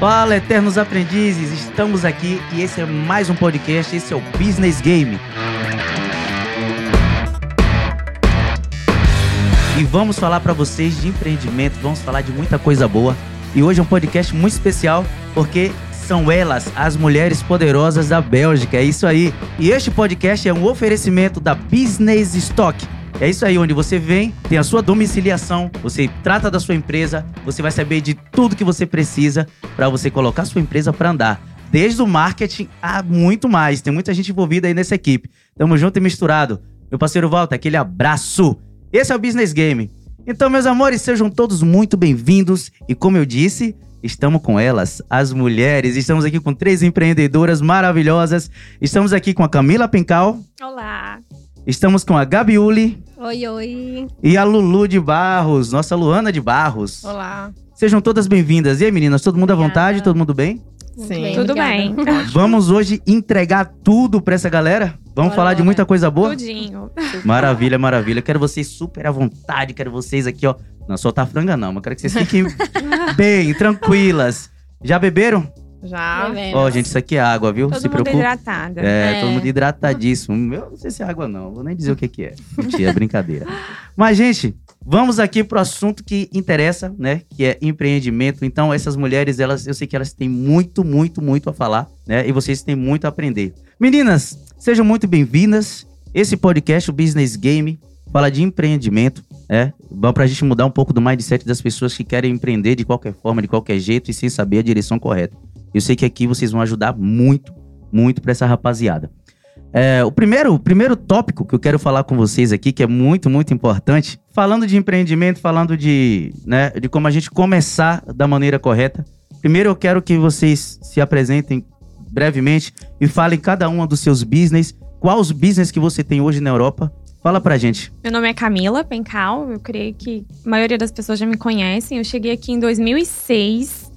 Fala, eternos aprendizes, estamos aqui e esse é mais um podcast, esse é o Business Game. E vamos falar para vocês de empreendimento, vamos falar de muita coisa boa. E hoje é um podcast muito especial porque são elas, as mulheres poderosas da Bélgica. É isso aí. E este podcast é um oferecimento da Business Stock. É isso aí, onde você vem, tem a sua domiciliação, você trata da sua empresa, você vai saber de tudo que você precisa para você colocar a sua empresa para andar. Desde o marketing a muito mais. Tem muita gente envolvida aí nessa equipe. Tamo junto e misturado. Meu parceiro Walter, aquele abraço. Esse é o Business Game. Então, meus amores, sejam todos muito bem-vindos. E como eu disse, estamos com elas, as mulheres. Estamos aqui com três empreendedoras maravilhosas. Estamos aqui com a Camila Pencal. Olá. Estamos com a Gabiuli. Oi, oi. E a Lulu de Barros, nossa Luana de Barros. Olá. Sejam todas bem-vindas. E aí, meninas, todo mundo à vontade? Todo mundo bem? Sim. Tudo bem. Vamos hoje entregar tudo pra essa galera? Vamos Bora, falar de muita coisa boa? Tudinho. Maravilha, maravilha. Quero vocês super à vontade, quero vocês aqui, ó. Não soltar franga não, mas quero que vocês fiquem bem, tranquilas. Já beberam? Já. Ó, gente, isso aqui é água, viu? Todo Se mundo preocupe. hidratada. É, É. todo mundo hidratadíssimo. Eu não sei se é água, não. Vou nem dizer o que, que é. Mentira, é brincadeira. Mas, gente, vamos aqui pro assunto que interessa, né? Que é empreendimento. Então, essas mulheres, elas, eu sei que elas têm muito, muito, muito a falar, né? E vocês têm muito a aprender. Meninas, sejam muito bem-vindas. Esse podcast, o Business Game, fala de empreendimento, né? Bom pra gente mudar um pouco do mindset das pessoas que querem empreender de qualquer forma, de qualquer jeito e sem saber a direção correta. Eu sei que aqui vocês vão ajudar muito, muito pra essa rapaziada. É, o primeiro, o primeiro tópico que eu quero falar com vocês aqui, que é muito, muito importante, falando de empreendimento, falando de, né, de como a gente começar da maneira correta. Primeiro eu quero que vocês se apresentem brevemente e falem cada uma dos seus business, qual os business que você tem hoje na Europa. Fala pra gente. Meu nome é Camila Pencal. Eu creio que a maioria das pessoas já me conhecem. Eu cheguei aqui em 2006.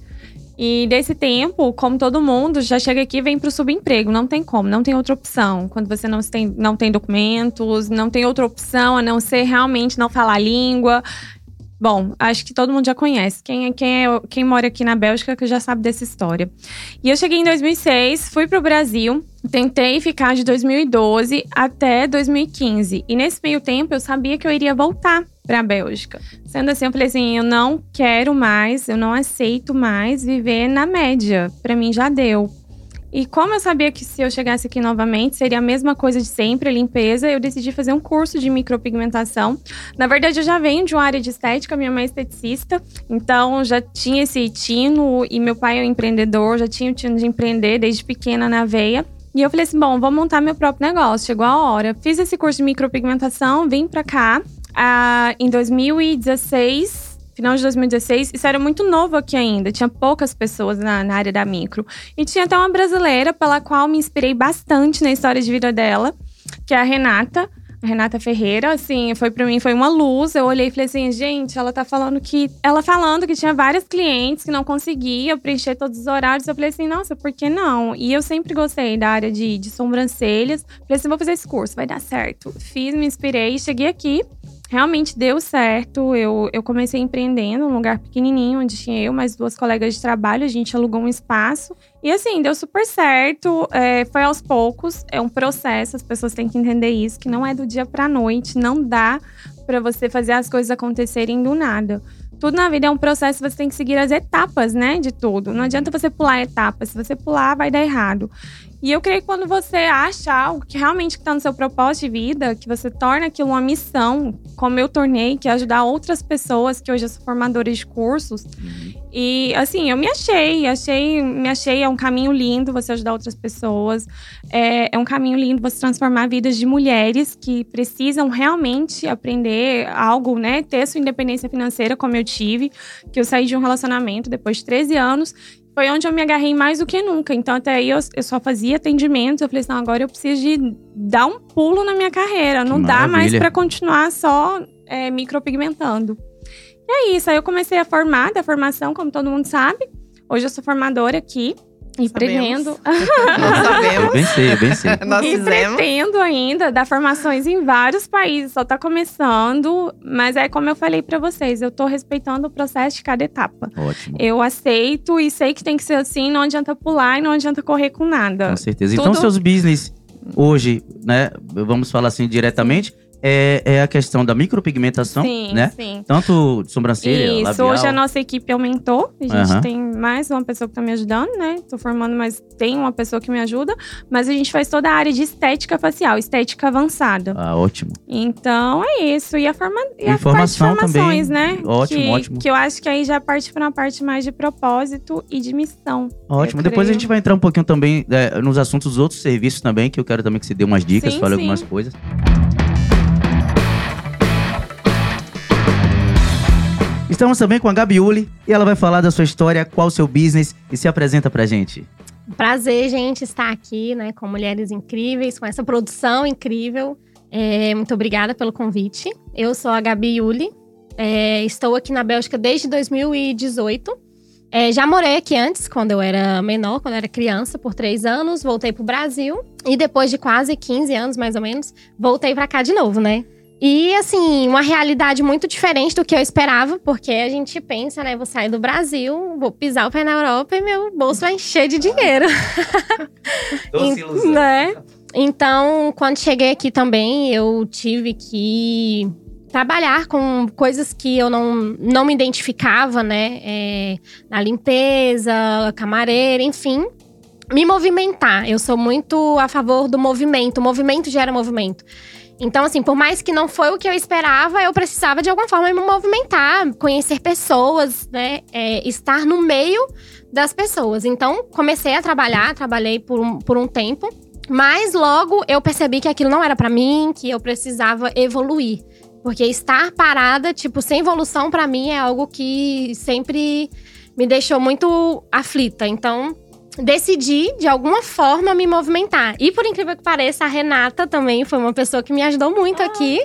E desse tempo, como todo mundo, já chega aqui e vem pro subemprego. Não tem como, não tem outra opção. Quando você não tem, não tem documentos, não tem outra opção a não ser realmente não falar a língua. Bom, acho que todo mundo já conhece. Quem, é- quem, é, quem mora aqui na Bélgica que já sabe dessa história. E eu cheguei em 2006, fui pro Brasil, tentei ficar de 2012 até 2015. E nesse meio tempo eu sabia que eu iria voltar pra Bélgica. Sendo assim, eu falei assim: eu não quero mais, eu não aceito mais viver na média. Pra mim já deu. E como eu sabia que se eu chegasse aqui novamente seria a mesma coisa de sempre, limpeza, eu decidi fazer um curso de micropigmentação. Na verdade, eu já venho de uma área de estética, minha mãe é esteticista, então já tinha esse tino e meu pai é um empreendedor, já tinha o tino de empreender desde pequena na veia. E eu falei assim, bom, vou montar meu próprio negócio. Chegou a hora. Fiz esse curso de micropigmentação, vim pra cá ah, em 2016, final de 2016. Isso era muito novo aqui ainda, tinha poucas pessoas na, na área da micro. E tinha até uma brasileira pela qual me inspirei bastante na história de vida dela, que é a Renata. Renata Ferreira, assim, foi para mim, foi uma luz. Eu olhei e falei assim, gente, ela tá falando que. Ela falando que tinha vários clientes que não conseguia preencher todos os horários. Eu falei assim, nossa, por que não? E eu sempre gostei da área de, de sobrancelhas. Falei assim, vou fazer esse curso, vai dar certo. Fiz, me inspirei, cheguei aqui. Realmente deu certo. Eu, eu comecei empreendendo num lugar pequenininho, onde tinha eu mais duas colegas de trabalho. A gente alugou um espaço. E assim, deu super certo. É, foi aos poucos. É um processo. As pessoas têm que entender isso, que não é do dia pra noite. Não dá pra você fazer as coisas acontecerem do nada. Tudo na vida é um processo, você tem que seguir as etapas, né? De tudo. Não adianta você pular etapas. Se você pular, vai dar errado. E eu creio que quando você acha algo que realmente está no seu propósito de vida, que você torna aquilo uma missão, como eu tornei, que é ajudar outras pessoas, que hoje eu sou formadora de cursos. E assim, eu me achei, achei, me achei, é um caminho lindo você ajudar outras pessoas. É, é um caminho lindo você transformar vidas de mulheres que precisam realmente aprender algo, né? Ter sua independência financeira, como eu tive, que eu saí de um relacionamento depois de 13 anos foi onde eu me agarrei mais do que nunca. Então, até aí eu, eu só fazia atendimento. Eu falei assim: não, agora eu preciso de dar um pulo na minha carreira. Não dá mais para continuar só é, micropigmentando. E é isso. Aí eu comecei a formar da formação, como todo mundo sabe. Hoje eu sou formadora aqui. E pretendo. Nós sabemos. Eu bem sei, eu bem sei. Nós e fizemos. pretendo ainda dar formações em vários países. Só tá começando, mas é como eu falei pra vocês, eu tô respeitando o processo de cada etapa. Ótimo. Eu aceito e sei que tem que ser assim, não adianta pular e não adianta correr com nada. Com certeza. Então, Tudo- seus business hoje, né? Vamos falar assim diretamente, é, é a questão da micropigmentação, sim, né? sim. Tanto de sobrancelha, Isso, labial. hoje a nossa equipe aumentou. A gente tem mais uma pessoa que tá me ajudando, né? Tô formando, mas tem uma pessoa que me ajuda. Mas a gente faz toda a área de estética facial, estética avançada. Ah, ótimo. Então é isso. E a, forma, e a Informação parte de formações, também. né? Ótimo, que, ótimo. Que eu acho que aí já parte para uma parte mais de propósito e de missão. Ótimo. Depois a gente vai entrar um pouquinho também é, nos assuntos dos outros serviços também, que eu quero também que você dê umas dicas, Sim, fale sim. algumas coisas. Estamos também com a Gabiuli e ela vai falar da sua história, qual o seu business e se apresenta pra gente. Prazer, gente, estar aqui, né, com mulheres incríveis, com essa produção incrível. É, muito obrigada pelo convite. Eu sou a Gabi Yuli, é, estou aqui na Bélgica desde 2018. É, já morei aqui antes, quando eu era menor, quando eu era criança, por três anos. Voltei pro Brasil e depois de quase 15 anos, mais ou menos, voltei pra cá de novo, né? E, assim, uma realidade muito diferente do que eu esperava, porque a gente pensa, né? Vou sair do Brasil, vou pisar o pé na Europa e meu bolso vai encher de dinheiro. Doce ilusão. né? Então, quando cheguei aqui também, eu tive que trabalhar com coisas que eu não, não me identificava, né? É, na limpeza, camareira, enfim. Me movimentar. Eu sou muito a favor do movimento. O movimento gera movimento. Então, assim, por mais que não foi o que eu esperava, eu precisava de alguma forma me movimentar, conhecer pessoas, né? É, estar no meio das pessoas. Então, comecei a trabalhar, trabalhei por um, por um tempo. Mas logo eu percebi que aquilo não era pra mim, que eu precisava evoluir. Porque estar parada, tipo, sem evolução, pra mim é algo que sempre me deixou muito aflita. Então, decidi, de alguma forma, me movimentar. E por incrível que pareça, a Renata também foi uma pessoa que me ajudou muito aqui.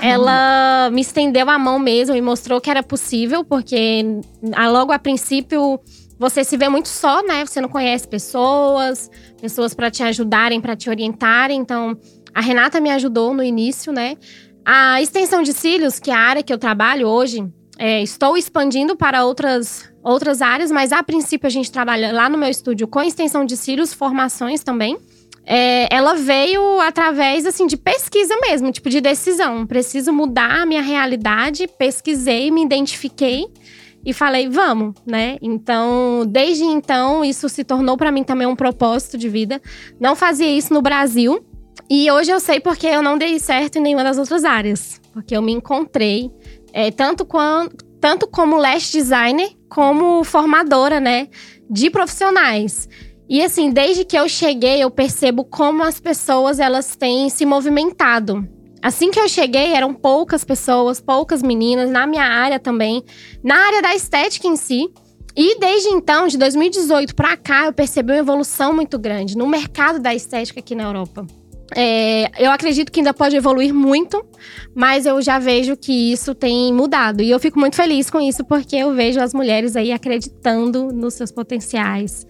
Ela me estendeu a mão mesmo e mostrou que era possível, porque ah, logo a princípio você se vê muito só, né? Você não conhece pessoas, pessoas para te ajudarem, para te orientarem. Então, a Renata me ajudou no início, né? A extensão de cílios, que é a área que eu trabalho hoje, é, estou expandindo para outras, outras áreas, mas a princípio a gente trabalha lá no meu estúdio com extensão de cílios, formações também. É, ela veio através assim de pesquisa mesmo, tipo de decisão. Preciso mudar a minha realidade. Pesquisei, me identifiquei e falei, vamos, né? Então, desde então, isso se tornou para mim também um propósito de vida. Não fazia isso no Brasil. E hoje eu sei porque eu não dei certo em nenhuma das outras áreas. Porque eu me encontrei, é, tanto, tanto como lash designer, como formadora, né? De profissionais. E assim, desde que eu cheguei, eu percebo como as pessoas elas têm se movimentado. Assim que eu cheguei, eram poucas pessoas, poucas meninas, na minha área também, na área da estética em si. E desde então, de 2018 pra cá, eu percebi uma evolução muito grande no mercado da estética aqui na Europa. É, eu acredito que ainda pode evoluir muito, mas eu já vejo que isso tem mudado. E eu fico muito feliz com isso, porque eu vejo as mulheres aí acreditando nos seus potenciais.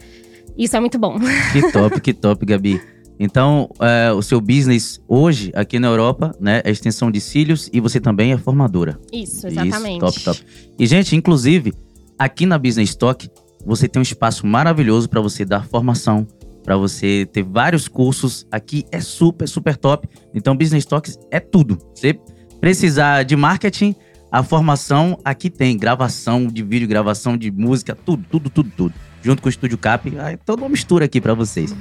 Isso é muito bom. Que top, que top, Gabi. Então, é, o seu business hoje, aqui na Europa, né, é extensão de cílios e você também é formadora. Isso, exatamente. Isso, top, top. E, gente, inclusive, aqui na Business Talk, você tem um espaço maravilhoso para você dar formação, para você ter vários cursos. Aqui é super, super top. Então, Business Talks é tudo. Você precisar de marketing, a formação aqui tem. Gravação de vídeo, gravação de música, tudo, tudo, tudo, tudo. Junto com o Estúdio Cap. Ah, É toda uma mistura aqui para vocês.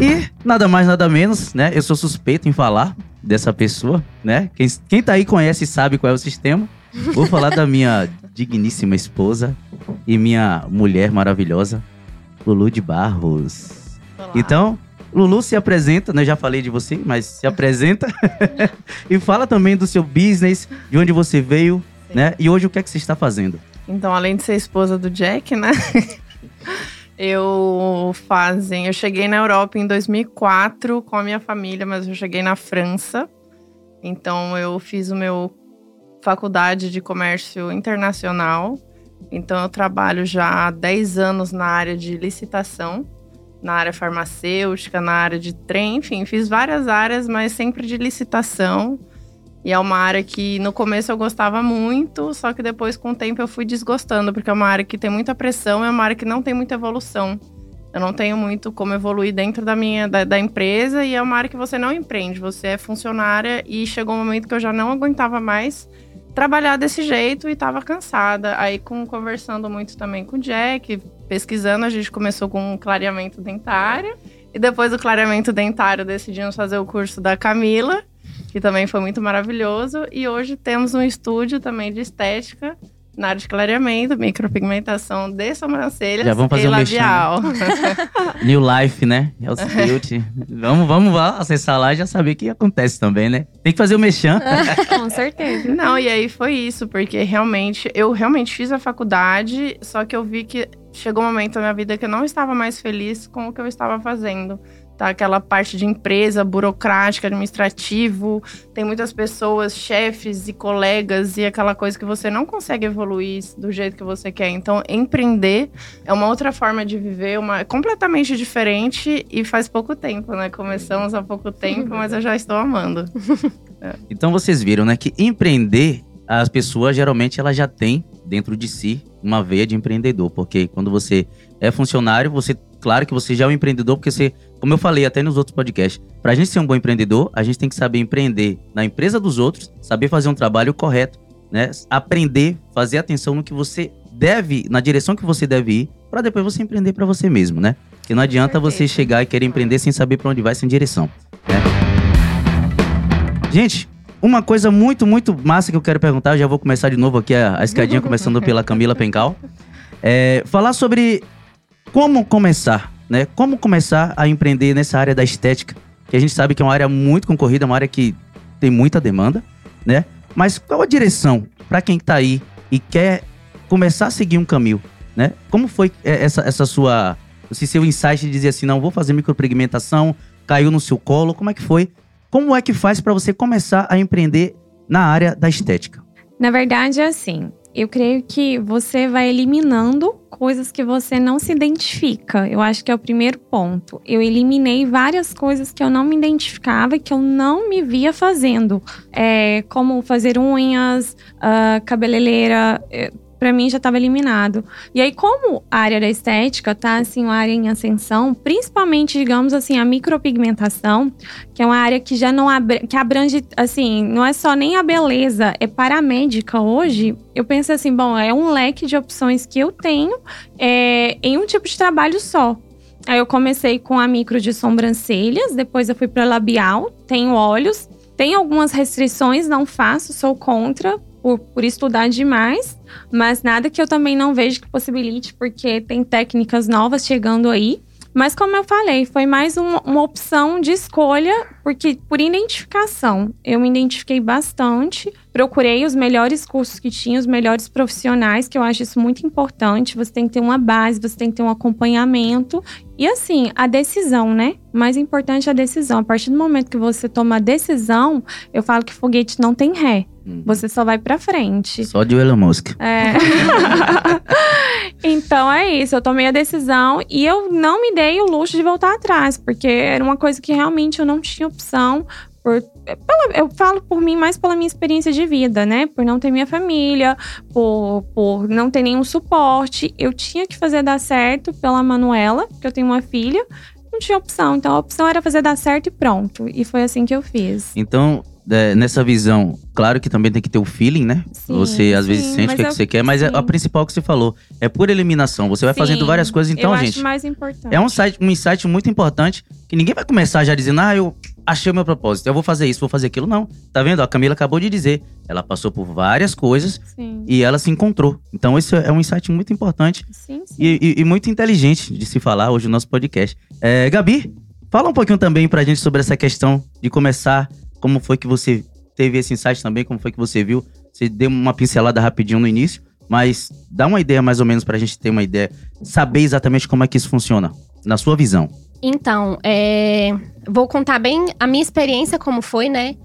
E nada mais, nada menos, né? Eu sou suspeito em falar dessa pessoa, né? Quem, quem tá aí conhece e sabe qual é o sistema. Vou falar da minha digníssima esposa e minha mulher maravilhosa, Lulu de Barros. Olá. Então, Lulu se apresenta, né? Já falei de você, mas se apresenta. e fala também do seu business, de onde você veio, Sim. né? E hoje o que é que você está fazendo? Então, além de ser esposa do Jack, né? eu fazem, eu cheguei na Europa em 2004 com a minha família, mas eu cheguei na França. Então, eu fiz o meu faculdade de comércio internacional Então eu trabalho já há 10 anos na área de licitação, na área farmacêutica, na área de trem, enfim, fiz várias áreas, mas sempre de licitação. E é uma área que no começo eu gostava muito, só que depois com o tempo eu fui desgostando, porque é uma área que tem muita pressão, é uma área que não tem muita evolução. Eu não tenho muito como evoluir dentro da minha da, da, empresa e é uma área que você não empreende, você é funcionária e chegou um momento que eu já não aguentava mais trabalhar desse jeito e estava cansada. Aí com conversando muito também com o Jack, pesquisando, a gente começou com um clareamento dentário e depois do clareamento dentário decidimos fazer o curso da Camila, que também foi muito maravilhoso e hoje temos um estúdio também de estética na área de clareamento, micropigmentação de sobrancelhas Já vamos fazer e um labial. New Life, né? Health Beauty. vamos, vamos lá acessar lá e já saber o que acontece também, né? Tem que fazer o mexão. Com certeza. Não, e aí foi isso, porque realmente, eu realmente fiz a faculdade, só que eu vi que chegou um momento na minha vida que eu não estava mais feliz com o que eu estava fazendo tá? Aquela parte de empresa, burocrática, administrativo, tem muitas pessoas, chefes e colegas e aquela coisa que você não consegue evoluir do jeito que você quer. Então, empreender é uma outra forma de viver, uma completamente diferente e faz pouco tempo, né? Começamos há pouco tempo, mas eu já estou amando. É. Então vocês viram, né, que empreender as pessoas geralmente ela já tem dentro de si uma veia de empreendedor, porque quando você é funcionário, você claro que você já é um empreendedor, porque você, como eu falei até nos outros podcasts, pra gente ser um bom empreendedor, a gente tem que saber empreender na empresa dos outros, saber fazer um trabalho correto, né? Aprender, fazer atenção no que você deve, na direção que você deve ir, para depois você empreender para você mesmo, né? Porque não adianta você chegar e querer empreender sem saber para onde vai, sem direção, né? Gente, uma coisa muito, muito massa que eu quero perguntar, eu já vou começar de novo aqui a, a escadinha, começando pela Camila Pencal. É, falar sobre como começar, né? Como começar a empreender nessa área da estética, que a gente sabe que é uma área muito concorrida, uma área que tem muita demanda, né? Mas qual a direção para quem está aí e quer começar a seguir um caminho, né? Como foi é, essa, essa sua, esse seu insight de dizer assim, não, vou fazer micropigmentação, caiu no seu colo, como é que foi? Como é que faz para você começar a empreender na área da estética? Na verdade, é assim eu creio que você vai eliminando coisas que você não se identifica. Eu acho que é o primeiro ponto. Eu eliminei várias coisas que eu não me identificava e que eu não me via fazendo. É, como fazer unhas, uh, cabeleireira. Para mim já estava eliminado. E aí, como a área da estética tá assim, uma área em ascensão, principalmente, digamos assim, a micropigmentação, que é uma área que já não abra, que abrange, assim, não é só nem a beleza, é paramédica hoje. Eu penso assim, bom, é um leque de opções que eu tenho é, em um tipo de trabalho só. Aí eu comecei com a micro de sobrancelhas, depois eu fui para labial, tenho olhos, tem algumas restrições, não faço, sou contra, por, por estudar demais, mas nada que eu também não vejo que possibilite, porque tem técnicas novas chegando aí. Mas como eu falei, foi mais um, uma opção de escolha, porque por identificação, eu me identifiquei bastante, procurei os melhores cursos que tinha, os melhores profissionais, que eu acho isso muito importante. Você tem que ter uma base, você tem que ter um acompanhamento. E assim, a decisão, né? O mais importante é a decisão. A partir do momento que você toma a decisão, eu falo que foguete não tem ré. Uhum. Você só vai pra frente. Só de Elon Musk. É. então é isso. Eu tomei a decisão e eu não me dei o luxo de voltar atrás, porque era uma coisa que realmente eu não tinha opção. Por, pela, eu falo por mim mais pela minha experiência de vida, né? Por não ter minha família, por, por não ter nenhum suporte. Eu tinha que fazer dar certo pela Manuela, que eu tenho uma filha. Não tinha opção. Então a opção era fazer dar certo e pronto. E foi assim que eu fiz. Então, é, nessa visão, claro que também tem que ter o feeling, né? Sim, você às sim, vezes sente o que, é que você quer, mas é a principal que você falou é por eliminação. Você vai sim, fazendo várias coisas. Então, eu gente. Acho mais importante. É um, site, um insight muito importante que ninguém vai começar já dizendo, ah, eu achei o meu propósito, eu vou fazer isso, vou fazer aquilo. Não. Tá vendo? A Camila acabou de dizer. Ela passou por várias coisas e ela se encontrou. Então, isso é um insight muito importante e, e, e, muito inteligente de se falar hoje no nosso podcast. É, Gabi, fala um pouquinho também pra gente sobre essa questão de começar. Como foi que você teve esse insight também? Como foi que você viu? Você deu uma pincelada rapidinho no início, mas dá uma ideia mais ou menos para a gente ter uma ideia, saber exatamente como é que isso funciona, na sua visão. Então, é, vou contar bem a minha experiência como foi, né?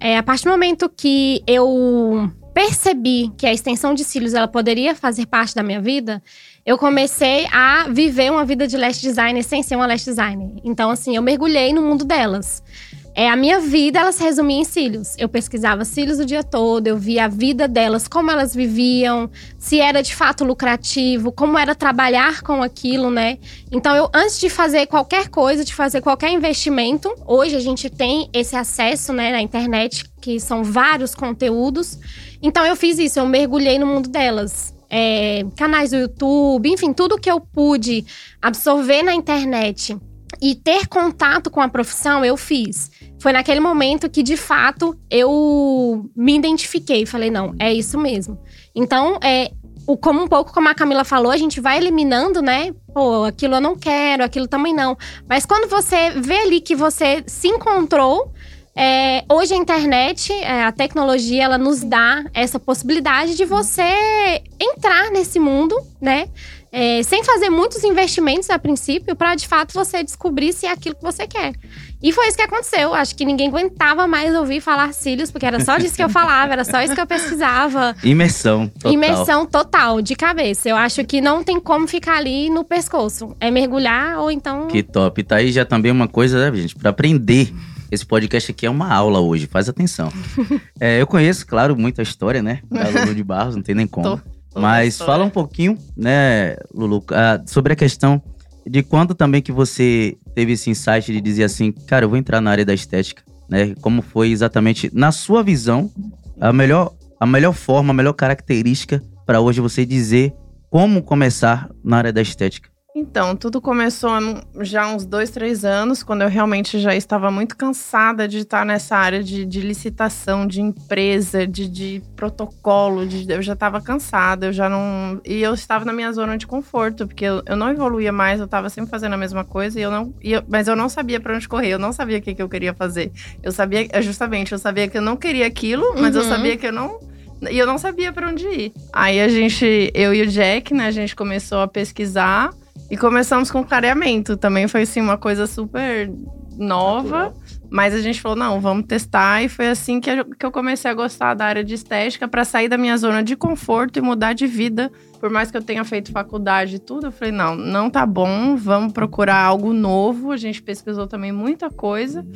É, a partir do momento que eu percebi que a extensão de cílios ela poderia fazer parte da minha vida, eu comecei a viver uma vida de lash designer sem ser uma lash designer. Então, assim, eu mergulhei no mundo delas. É, a minha vida, ela se resumia em cílios. Eu pesquisava cílios o dia todo, eu via a vida delas, como elas viviam, se era de fato lucrativo, como era trabalhar com aquilo, né? Então, eu, antes de fazer qualquer coisa, de fazer qualquer investimento, hoje a gente tem esse acesso, né, na internet, que são vários conteúdos. Então, eu fiz isso, eu mergulhei no mundo delas. É, canais do YouTube, enfim, tudo que eu pude absorver na internet e ter contato com a profissão, eu fiz. Foi naquele momento que, de fato, eu me identifiquei. Falei, não, é isso mesmo. Então, é, o, como um pouco como a Camila falou, a gente vai eliminando, né? Pô, aquilo eu não quero, aquilo também não. Mas quando você vê ali que você se encontrou, é, hoje a internet, é, a tecnologia, ela nos dá essa possibilidade de você entrar nesse mundo, né? É, sem fazer muitos investimentos a princípio, para de fato você descobrir se é aquilo que você quer. E foi isso que aconteceu. Acho que ninguém aguentava mais ouvir falar cílios, porque era só disso que eu falava, era só isso que eu pesquisava. Imersão total. Imersão total, de cabeça. Eu acho que não tem como ficar ali no pescoço. É mergulhar ou então. Que top. Tá aí já também uma coisa, né, gente, para aprender. Esse podcast aqui é uma aula hoje, faz atenção. é, eu conheço, claro, muita história, né? Da Lulu de Barros, não tem nem como. Tô. Mas fala um pouquinho, né, Lulu, uh, sobre a questão de quando também que você teve esse insight de dizer assim, cara, eu vou entrar na área da estética, né? Como foi exatamente, na sua visão, a melhor, a melhor forma, a melhor característica para hoje você dizer como começar na área da estética? Então, tudo começou já há uns dois, três anos, quando eu realmente já estava muito cansada de estar nessa área de, de licitação, de empresa, de, de protocolo. De, eu já estava cansada, eu já não. E eu estava na minha zona de conforto, porque eu, eu não evoluía mais, eu estava sempre fazendo a mesma coisa, e eu não, e eu, mas eu não sabia para onde correr, eu não sabia o que, que eu queria fazer. Eu sabia, justamente, eu sabia que eu não queria aquilo, mas uhum. eu sabia que eu não e eu não sabia para onde ir. Aí a gente, eu e o Jack, né, a gente começou a pesquisar e começamos com clareamento. Também foi assim uma coisa super nova. Mas a gente falou, não, vamos testar. E foi assim que eu comecei a gostar da área de estética para sair da minha zona de conforto e mudar de vida. Por mais que eu tenha feito faculdade e tudo, eu falei, não, não tá bom, vamos procurar algo novo. A gente pesquisou também muita coisa.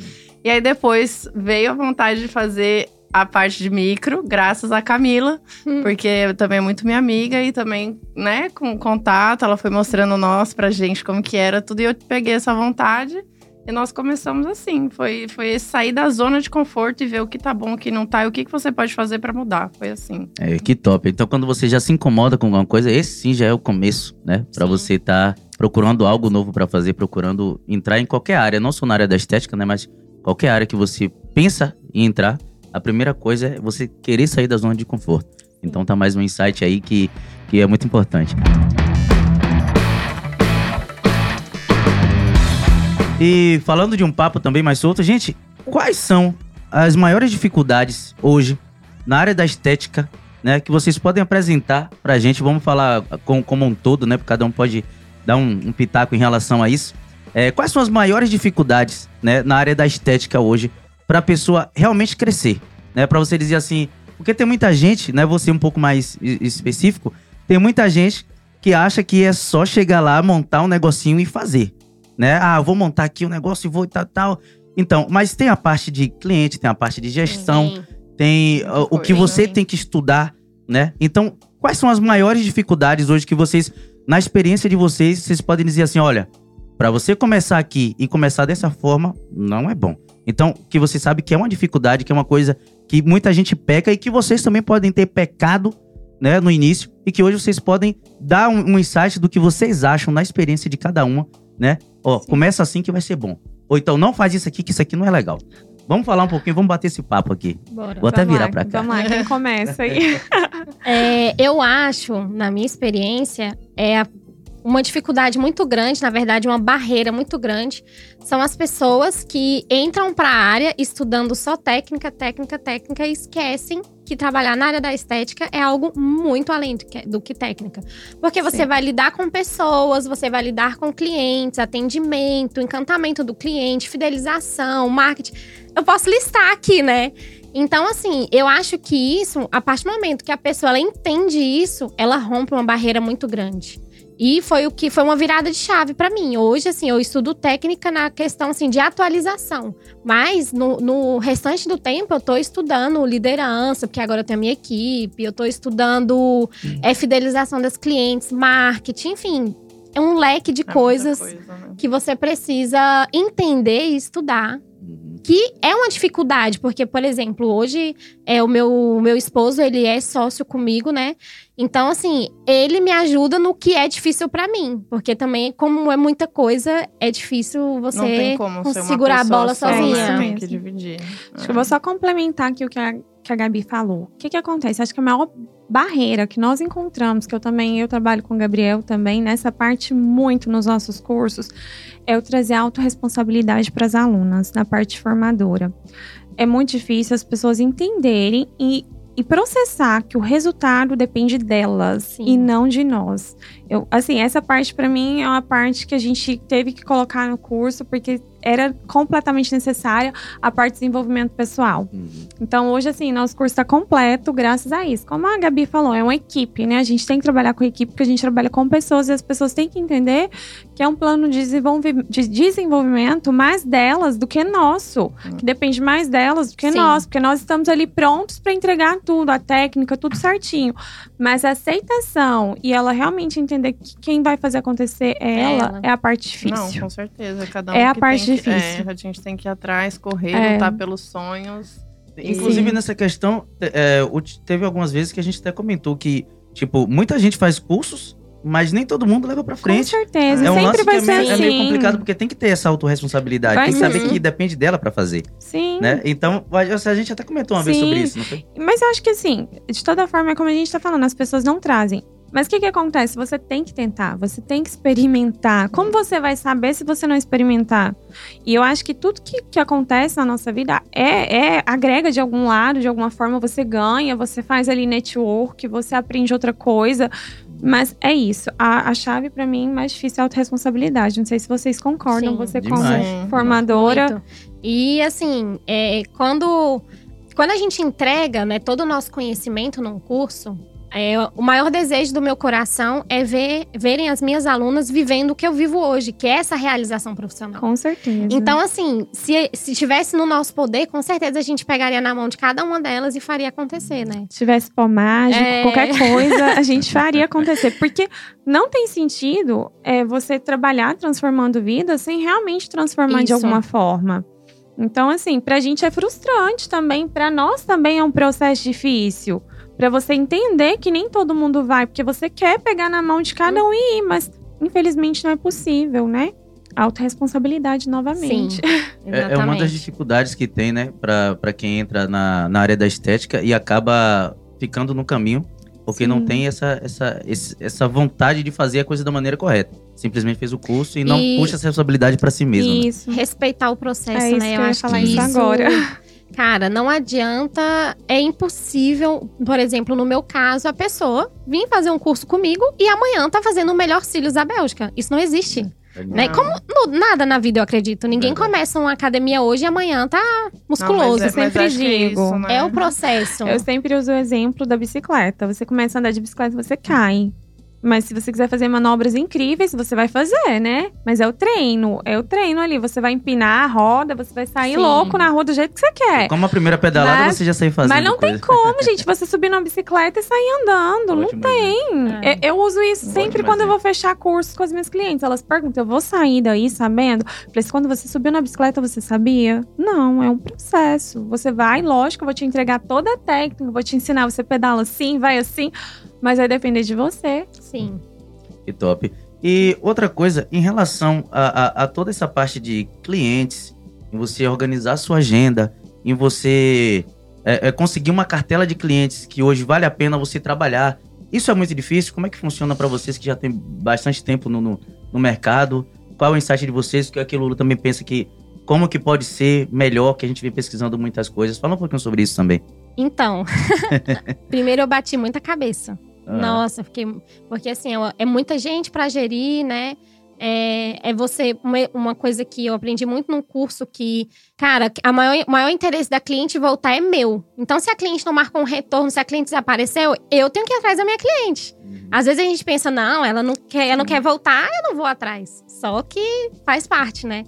E aí depois veio a vontade de fazer a parte de micro, graças a Camila, hum. porque também é muito minha amiga e também, né, com contato, ela foi mostrando nós pra gente como que era tudo e eu peguei essa vontade. E nós começamos assim, foi, foi sair da zona de conforto e ver o que tá bom, o que não tá e o que, que você pode fazer para mudar. Foi assim. É, que top. Então, quando você já se incomoda com alguma coisa, esse sim já é o começo, né? Para você estar tá procurando algo novo para fazer, procurando entrar em qualquer área, não só na área da estética, né? Mas qualquer área que você pensa em entrar, a primeira coisa é você querer sair da zona de conforto. Então tá mais um insight aí que, que é muito importante. E falando de um papo também mais solto, gente, quais são as maiores dificuldades hoje na área da estética, né, que vocês podem apresentar pra gente? Vamos falar com, como um todo, né, porque cada um pode dar um, um pitaco em relação a isso. É, quais são as maiores dificuldades, né, na área da estética hoje para a pessoa realmente crescer, né? Para você dizer assim, porque tem muita gente, né? Você um pouco mais específico, tem muita gente que acha que é só chegar lá, montar um negocinho e fazer, né? Ah, vou montar aqui um negócio e vou tal, tal. Então, mas tem a parte de cliente, tem a parte de gestão, Sim. tem uh, o que você tem que estudar, né? Então, quais são as maiores dificuldades hoje que vocês, na experiência de vocês, vocês podem dizer assim, olha, para você começar aqui e começar dessa forma, não é bom. Então, que você sabe que é uma dificuldade, que é uma coisa que muita gente peca e que vocês também podem ter pecado, né, no início e que hoje vocês podem dar um, um insight do que vocês acham na experiência de cada uma, né? Ó, Sim. começa assim que vai ser bom. Ou então não faz isso aqui que isso aqui não é legal. Vamos falar um pouquinho, vamos bater esse papo aqui. Bora. Vou até vamos virar lá, pra cá. Vamos lá, quem começa aí? é, eu acho, na minha experiência, é a uma dificuldade muito grande, na verdade, uma barreira muito grande, são as pessoas que entram para a área estudando só técnica, técnica, técnica e esquecem que trabalhar na área da estética é algo muito além do que, do que técnica. Porque você Sim. vai lidar com pessoas, você vai lidar com clientes, atendimento, encantamento do cliente, fidelização, marketing. Eu posso listar aqui, né? Então, assim, eu acho que isso, a partir do momento que a pessoa entende isso, ela rompe uma barreira muito grande. E foi o que foi uma virada de chave para mim. Hoje, assim, eu estudo técnica na questão assim, de atualização. Mas no, no restante do tempo eu tô estudando liderança, porque agora eu tenho a minha equipe, eu tô estudando é, fidelização das clientes, marketing, enfim. É um leque de É coisas coisa, né? que você precisa entender e estudar Uhum. que é uma dificuldade, porque, por exemplo, hoje é o meu, o meu esposo, ele é sócio comigo, né? Então, assim, ele me ajuda no que é difícil pra mim, porque também, como é muita coisa, é difícil você Não tem como ser uma segurar a bola só, sozinha. Você tem É que dividir. Acho que eu vou só complementar aqui o que a, que a Gabi falou. O que que acontece? Acho que a maior barreira que nós encontramos, que eu também, eu trabalho com o Gabriel também, nessa parte muito nos nossos cursos, é o trazer autorresponsabilidade para as alunas, na parte formadora. É muito difícil as pessoas entenderem e, e processar que o resultado depende delas Sim. e não de nós. Eu, assim, essa parte para mim é uma parte que a gente teve que colocar no curso porque era completamente necessária a parte de desenvolvimento pessoal. Uhum. Então, hoje, assim, nosso curso está completo graças a isso. Como a Gabi falou, é uma equipe, né? A gente tem que trabalhar com equipe, porque a gente trabalha com pessoas e as pessoas têm que entender que é um plano de, desenvolvi de desenvolvimento mais delas do que nosso. Que depende mais delas do que Sim. nós, porque nós estamos ali prontos para entregar tudo, a técnica, tudo certinho. Mas a aceitação e ela realmente entender que quem vai fazer acontecer é ela, Ela. é a parte Não, difícil. com certeza. Cada um É a que parte difícil. é, a gente tem que ir atrás, correr, É. lutar pelos sonhos. Inclusive, Sim. nessa questão, é, teve algumas vezes que a gente até comentou que, tipo, muita gente faz cursos, mas nem todo mundo leva pra Com frente. certeza. É um Sempre lance que vai é ser meio, assim. é meio complicado, porque tem que ter essa autorresponsabilidade. Vai tem que saber sim. que depende dela pra fazer, Sim. né? Então, a gente até comentou uma vez Sim. sobre isso, não foi? Mas eu acho que assim, de toda forma, é como a gente tá falando, as pessoas não trazem. Mas o que que acontece? Você tem que tentar, você tem que experimentar. Como você vai saber se você não experimentar? E eu acho que tudo que, que acontece na nossa vida é, é agrega de algum lado, de alguma forma você ganha, você faz ali network, você aprende outra coisa. Mas é isso. A, a chave pra mim mais difícil é a autorresponsabilidade. Não sei se vocês concordam. Sim. você como Demais. Sim. formadora. Muito. E assim, é, quando, quando a gente entrega né, todo o nosso conhecimento num curso, é, o maior desejo do meu coração é ver verem as minhas alunas vivendo o que eu vivo hoje, que é essa realização profissional. Com certeza. Então, assim, se, se tivesse no nosso poder, com certeza a gente pegaria na mão de cada uma delas e faria acontecer, né? Se tivesse pó mágico, É. qualquer coisa, a gente faria acontecer. Porque não tem sentido é, você trabalhar transformando vida sem realmente transformar de Isso. alguma forma. Então, assim, pra gente é frustrante também, pra nós também é um processo difícil. Pra você entender que nem todo mundo vai, porque você quer pegar na mão de cada um e ir, mas infelizmente não é possível, né? Autoresponsabilidade novamente. Sim, É, é uma das dificuldades que tem, né, pra, pra quem entra na, na área da estética e acaba ficando no caminho, porque não Sim. tem essa, essa, esse- essa vontade de fazer a coisa da maneira correta. Simplesmente fez o curso e não E- puxa essa responsabilidade pra si mesmo. né? Isso. Respeitar o processo, É isso né? que eu ia acho falar que isso agora. Cara, não adianta, é impossível, por exemplo, no meu caso, a pessoa vir fazer um curso comigo e amanhã tá fazendo o melhor cílios da Bélgica. Isso não existe. Né? Não. Como no- nada na vida eu acredito. Ninguém Verdade. começa uma academia hoje e amanhã tá musculoso. Não, mas é- mas sempre acho que é digo. isso, né? é o processo. Eu sempre uso o exemplo da bicicleta. Você começa a andar de bicicleta, você cai. Mas se você quiser fazer manobras incríveis, você vai fazer, né? Mas é o treino, é o treino ali. Você vai empinar a roda, você vai sair Sim. louco na rua do jeito que você quer. Como a primeira pedalada, Mas- você já saiu fazendo Mas não tem coisa. como, gente, você subir numa bicicleta e sair andando. Não tem. É. Eu, eu uso isso sempre quando eu vou fechar cursos com as minhas clientes. Elas perguntam, eu vou sair daí sabendo? Falei, "Se quando você subiu na bicicleta, você sabia? Não, é um processo. Você vai, lógico, eu vou te entregar toda a técnica, vou te ensinar, você pedala assim, vai assim, mas vai depender de você. Sim. Que top. E outra coisa, em relação a, a- a toda essa parte de clientes, em você organizar sua agenda, em você é, é, conseguir uma cartela de clientes que hoje vale a pena você trabalhar. Isso é muito difícil? Como é que funciona para vocês que já tem bastante tempo no, no, no mercado? Qual é o insight de vocês? Que aqui o Lula também pensa que como que pode ser melhor, que a gente vem pesquisando muitas coisas. Fala um pouquinho sobre isso também. Então, primeiro eu bati muita cabeça. Ah, Nossa, fiquei. Porque assim, é- é muita gente pra gerir, né? É, é você. Uma, coisa que eu aprendi muito num curso que, cara, a maior, maior interesse da cliente voltar é meu. Então, se a cliente não marcou um retorno, se a cliente desapareceu, eu tenho que ir atrás da minha cliente. Às vezes a gente pensa, não, ela não quer, ela não quer voltar, eu não vou atrás. Só que faz parte, né?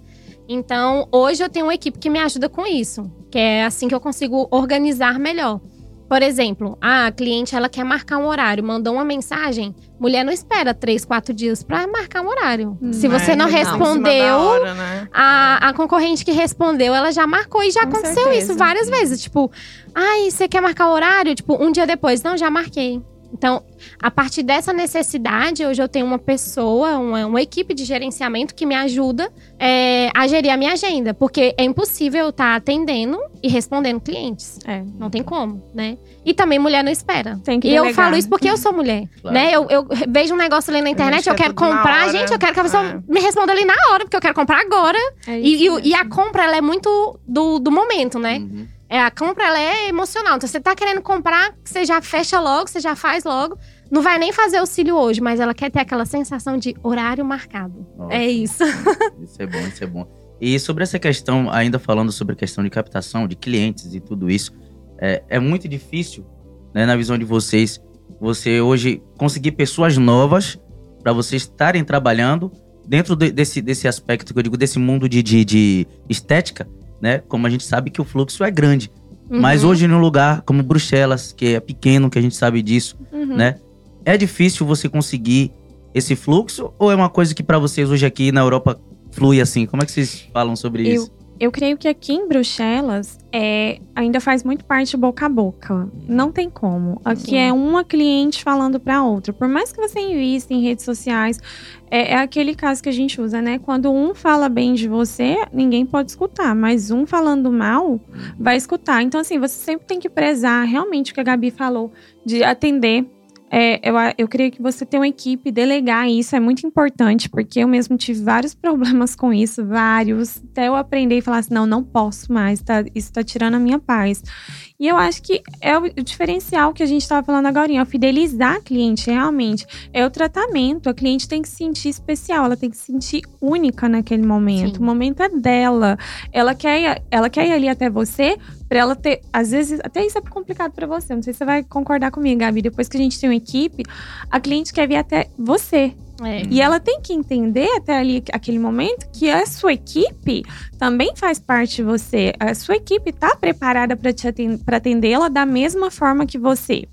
Então, hoje eu tenho uma equipe que me ajuda com isso, que é assim que eu consigo organizar melhor. Por exemplo, a cliente ela quer marcar um horário, mandou uma mensagem, mulher não espera três, quatro dias para marcar um horário. Hum, Se você É, não respondeu, hora, né? a, a concorrente que respondeu, ela já marcou e já Com aconteceu certeza. isso várias vezes. Tipo, ai, você quer marcar o horário? Tipo, um dia depois, não, já marquei. Então, a partir dessa necessidade, hoje eu tenho uma pessoa, uma, uma equipe de gerenciamento que me ajuda é, a gerir a minha agenda. Porque é impossível eu estar atendendo e respondendo clientes. É. Não tem como, né? E também mulher não espera. Tem que E eu delegar. falo isso porque eu sou mulher, Claro. né? Eu, eu vejo um negócio ali na internet, eu quero comprar. Gente, eu quero que a pessoa É. me responda ali na hora, porque eu quero comprar agora. É E, e- e a compra, ela é muito do, do momento, né? Uhum. É, a compra, ela é emocional. Então, você tá querendo comprar, você já fecha logo, você já faz logo. Não vai nem fazer o cílio hoje, mas ela quer ter aquela sensação de horário marcado. É isso. Isso é bom, isso é bom. E sobre essa questão, ainda falando sobre a questão de captação de clientes e tudo isso, é, é muito difícil, né, na visão de vocês, você hoje conseguir pessoas novas para vocês estarem trabalhando dentro de- desse, desse aspecto que eu digo, desse mundo de, de, de estética, né? Como a gente sabe que o fluxo é grande. Mas Uhum. hoje, num lugar como Bruxelas, que é pequeno, que a gente sabe disso, Uhum. né? É difícil você conseguir esse fluxo ou é uma coisa que para vocês hoje aqui na Europa flui assim? Como é que vocês falam sobre Eu- isso? Eu creio que aqui em Bruxelas é, ainda faz muito parte boca a boca. Não tem como. Aqui Sim. é uma cliente falando para outra. Por mais que você invista em redes sociais, é, é aquele caso que a gente usa, né? Quando um fala bem de você, ninguém pode escutar. Mas um falando mal, vai escutar. Então, assim, você sempre tem que prezar realmente o que a Gabi falou, de atender. É, eu, eu creio que você ter uma equipe, delegar isso é muito importante, porque eu mesmo tive vários problemas com isso, vários, até eu aprender e falar assim, não, não posso mais, tá, isso tá tirando a minha paz. E eu acho que é o, diferencial que a gente estava falando agora, é fidelizar a cliente, realmente. É o tratamento, a cliente tem que se sentir especial, ela tem que se sentir única naquele momento. Sim. O momento é dela. Ela quer, ela quer ir ali até você Pra ela ter. Às vezes, até isso é complicado pra você. Não sei se você vai concordar comigo, Gabi. Depois que a gente tem uma equipe, a cliente quer vir até você. É. E ela tem que entender até ali, aquele momento, que a sua equipe também faz parte de você. A sua equipe tá preparada para atendê-la da mesma forma que você.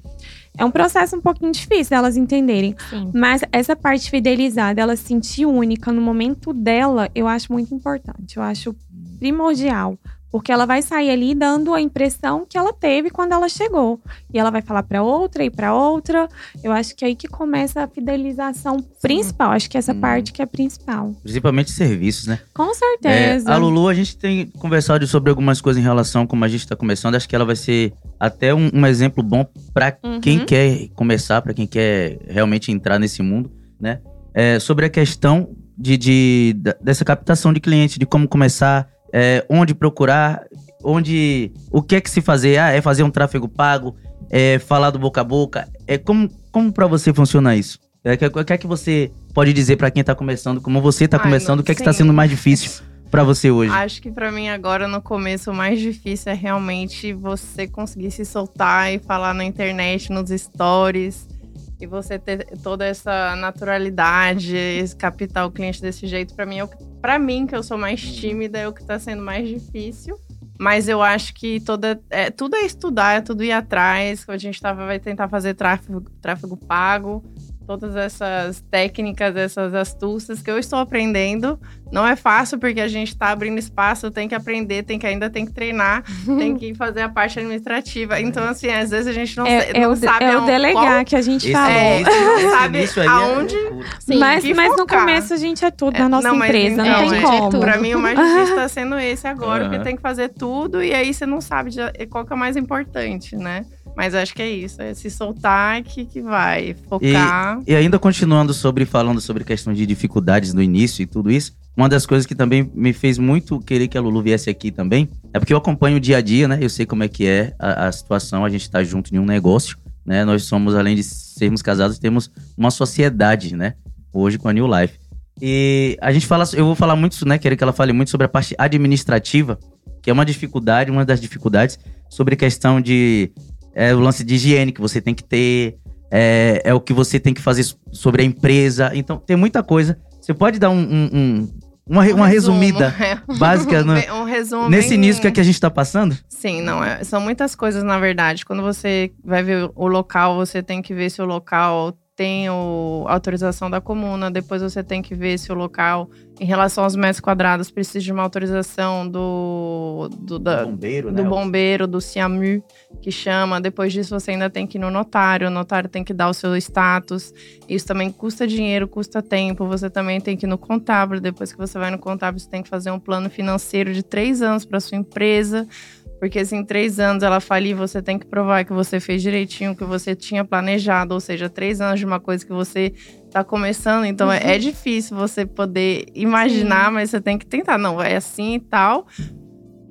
É um processo um pouquinho difícil elas entenderem. Sim. Mas essa parte fidelizada, ela se sentir única no momento dela, eu acho muito importante. Eu acho primordial. Porque ela vai sair ali dando a impressão que ela teve quando ela chegou. E ela vai falar para outra e para outra. Eu acho que é aí que começa a fidelização principal. Acho que essa Hum. parte que é principal. Principalmente serviços, né? Com É, certeza. a Lulu, a gente tem conversado sobre algumas coisas em relação como a gente está começando. Acho que ela vai ser até um, um exemplo bom para Uhum. quem quer começar, para quem quer realmente entrar nesse mundo, né? É, sobre a questão de, de- dessa captação de cliente, de como começar, é, onde procurar, onde. O que é que se fazer? Ah, é fazer um tráfego pago, é falar do boca a boca. É, como como para você funciona isso? É, O que, que é que você pode dizer para quem tá começando, como você tá Ai, começando, o que é que tá sendo mais difícil para você hoje? Acho que pra mim agora no começo o mais difícil é realmente você conseguir se soltar e falar na internet, nos stories. E você ter toda essa naturalidade, esse captar o cliente desse jeito, pra mim, é pra mim, que eu sou mais tímida, é o que tá sendo mais difícil. Mas eu acho que toda, é, tudo é estudar, é tudo ir atrás. A gente tava, vai tentar fazer tráfego, tráfego pago, todas essas técnicas, essas astúcias que eu estou aprendendo. Não é fácil porque a gente está abrindo espaço, tem que aprender, tem que ainda tem que treinar, tem que fazer a parte administrativa. Então, assim, às vezes a gente não, é, se- é não o, de- sabe é o delegar qual- que a gente falou. É, esse sabe aí é aonde-. Sim. mas, que mas no começo a gente é tudo É, na nossa não, mas empresa, então, não tem é, como. Pra mim, o mais difícil tá sendo esse agora, porque Aham. tem que fazer tudo e aí você não sabe de- qual que é o mais importante, né? Mas acho que é isso, é se soltar que, que vai, focar. E ainda continuando sobre, falando sobre questão de dificuldades no início e tudo isso, uma das coisas que também me fez muito querer que a Lulu viesse aqui também, é porque eu acompanho o dia a dia, né? Eu sei como é que é a, a situação, a gente tá junto em um negócio, né? Nós somos, além de sermos casados, temos uma sociedade, né? Hoje com a New Life. E a gente fala, eu vou falar muito, né, quero que ela fale muito sobre a parte administrativa, que é uma dificuldade, uma das dificuldades, sobre questão de é, o lance de higiene que você tem que ter, é, é o que você tem que fazer sobre a empresa. Então, tem muita coisa. Você pode dar um, um- um- uma, Um uma resumo, resumida é. básica no- um resumo nesse bem- início que, é que a gente tá passando? Sim, não, é, são muitas coisas, na verdade. Quando você vai ver o local, você tem que ver se o local tem o, autorização da comuna, depois você tem que ver se o local, em relação aos metros quadrados, precisa de uma autorização do, do, da- bombeiro, né? do bombeiro, do SIAMU, que chama. Depois disso, você ainda tem que ir no notário. O notário tem que dar o seu status. Isso também custa dinheiro, custa tempo. Você também tem que ir no contábil. Depois que você vai no contábil, você tem que fazer um plano financeiro de três anos para sua empresa. Porque se em três anos ela falir, você tem que provar que você fez direitinho o que você tinha planejado. Ou seja, três anos de uma coisa que você está começando. Então é, é difícil você poder imaginar, mas você tem que tentar. Não, é assim e tal.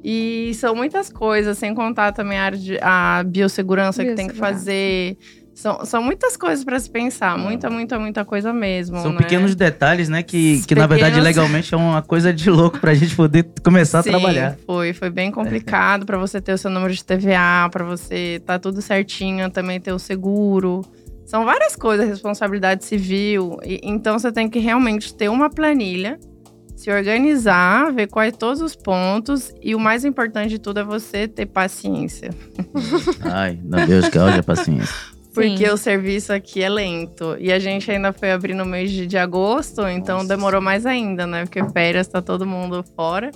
E são muitas coisas, sem contar também a área de a biossegurança, que tem que Biossegurança. fazer. São, são muitas coisas para se pensar. Muita, muita, muita coisa mesmo. São né? pequenos detalhes, né? Que, Os que na verdade, pequenos- legalmente é uma coisa de louco pra gente poder começar Sim, a trabalhar. Foi, foi bem complicado para você ter o seu número de TVA, para você tá tudo certinho, também ter o seguro. São várias coisas, responsabilidade civil. E- então você tem que realmente ter uma planilha, se organizar, ver quais todos os pontos e o mais importante de tudo é você ter paciência, Ai, meu Deus, que haja paciência. porque Sim. o serviço aqui é lento. E a gente ainda foi abrir no mês de, de agosto, então Nossa. demorou mais ainda, né? Porque férias tá todo mundo fora.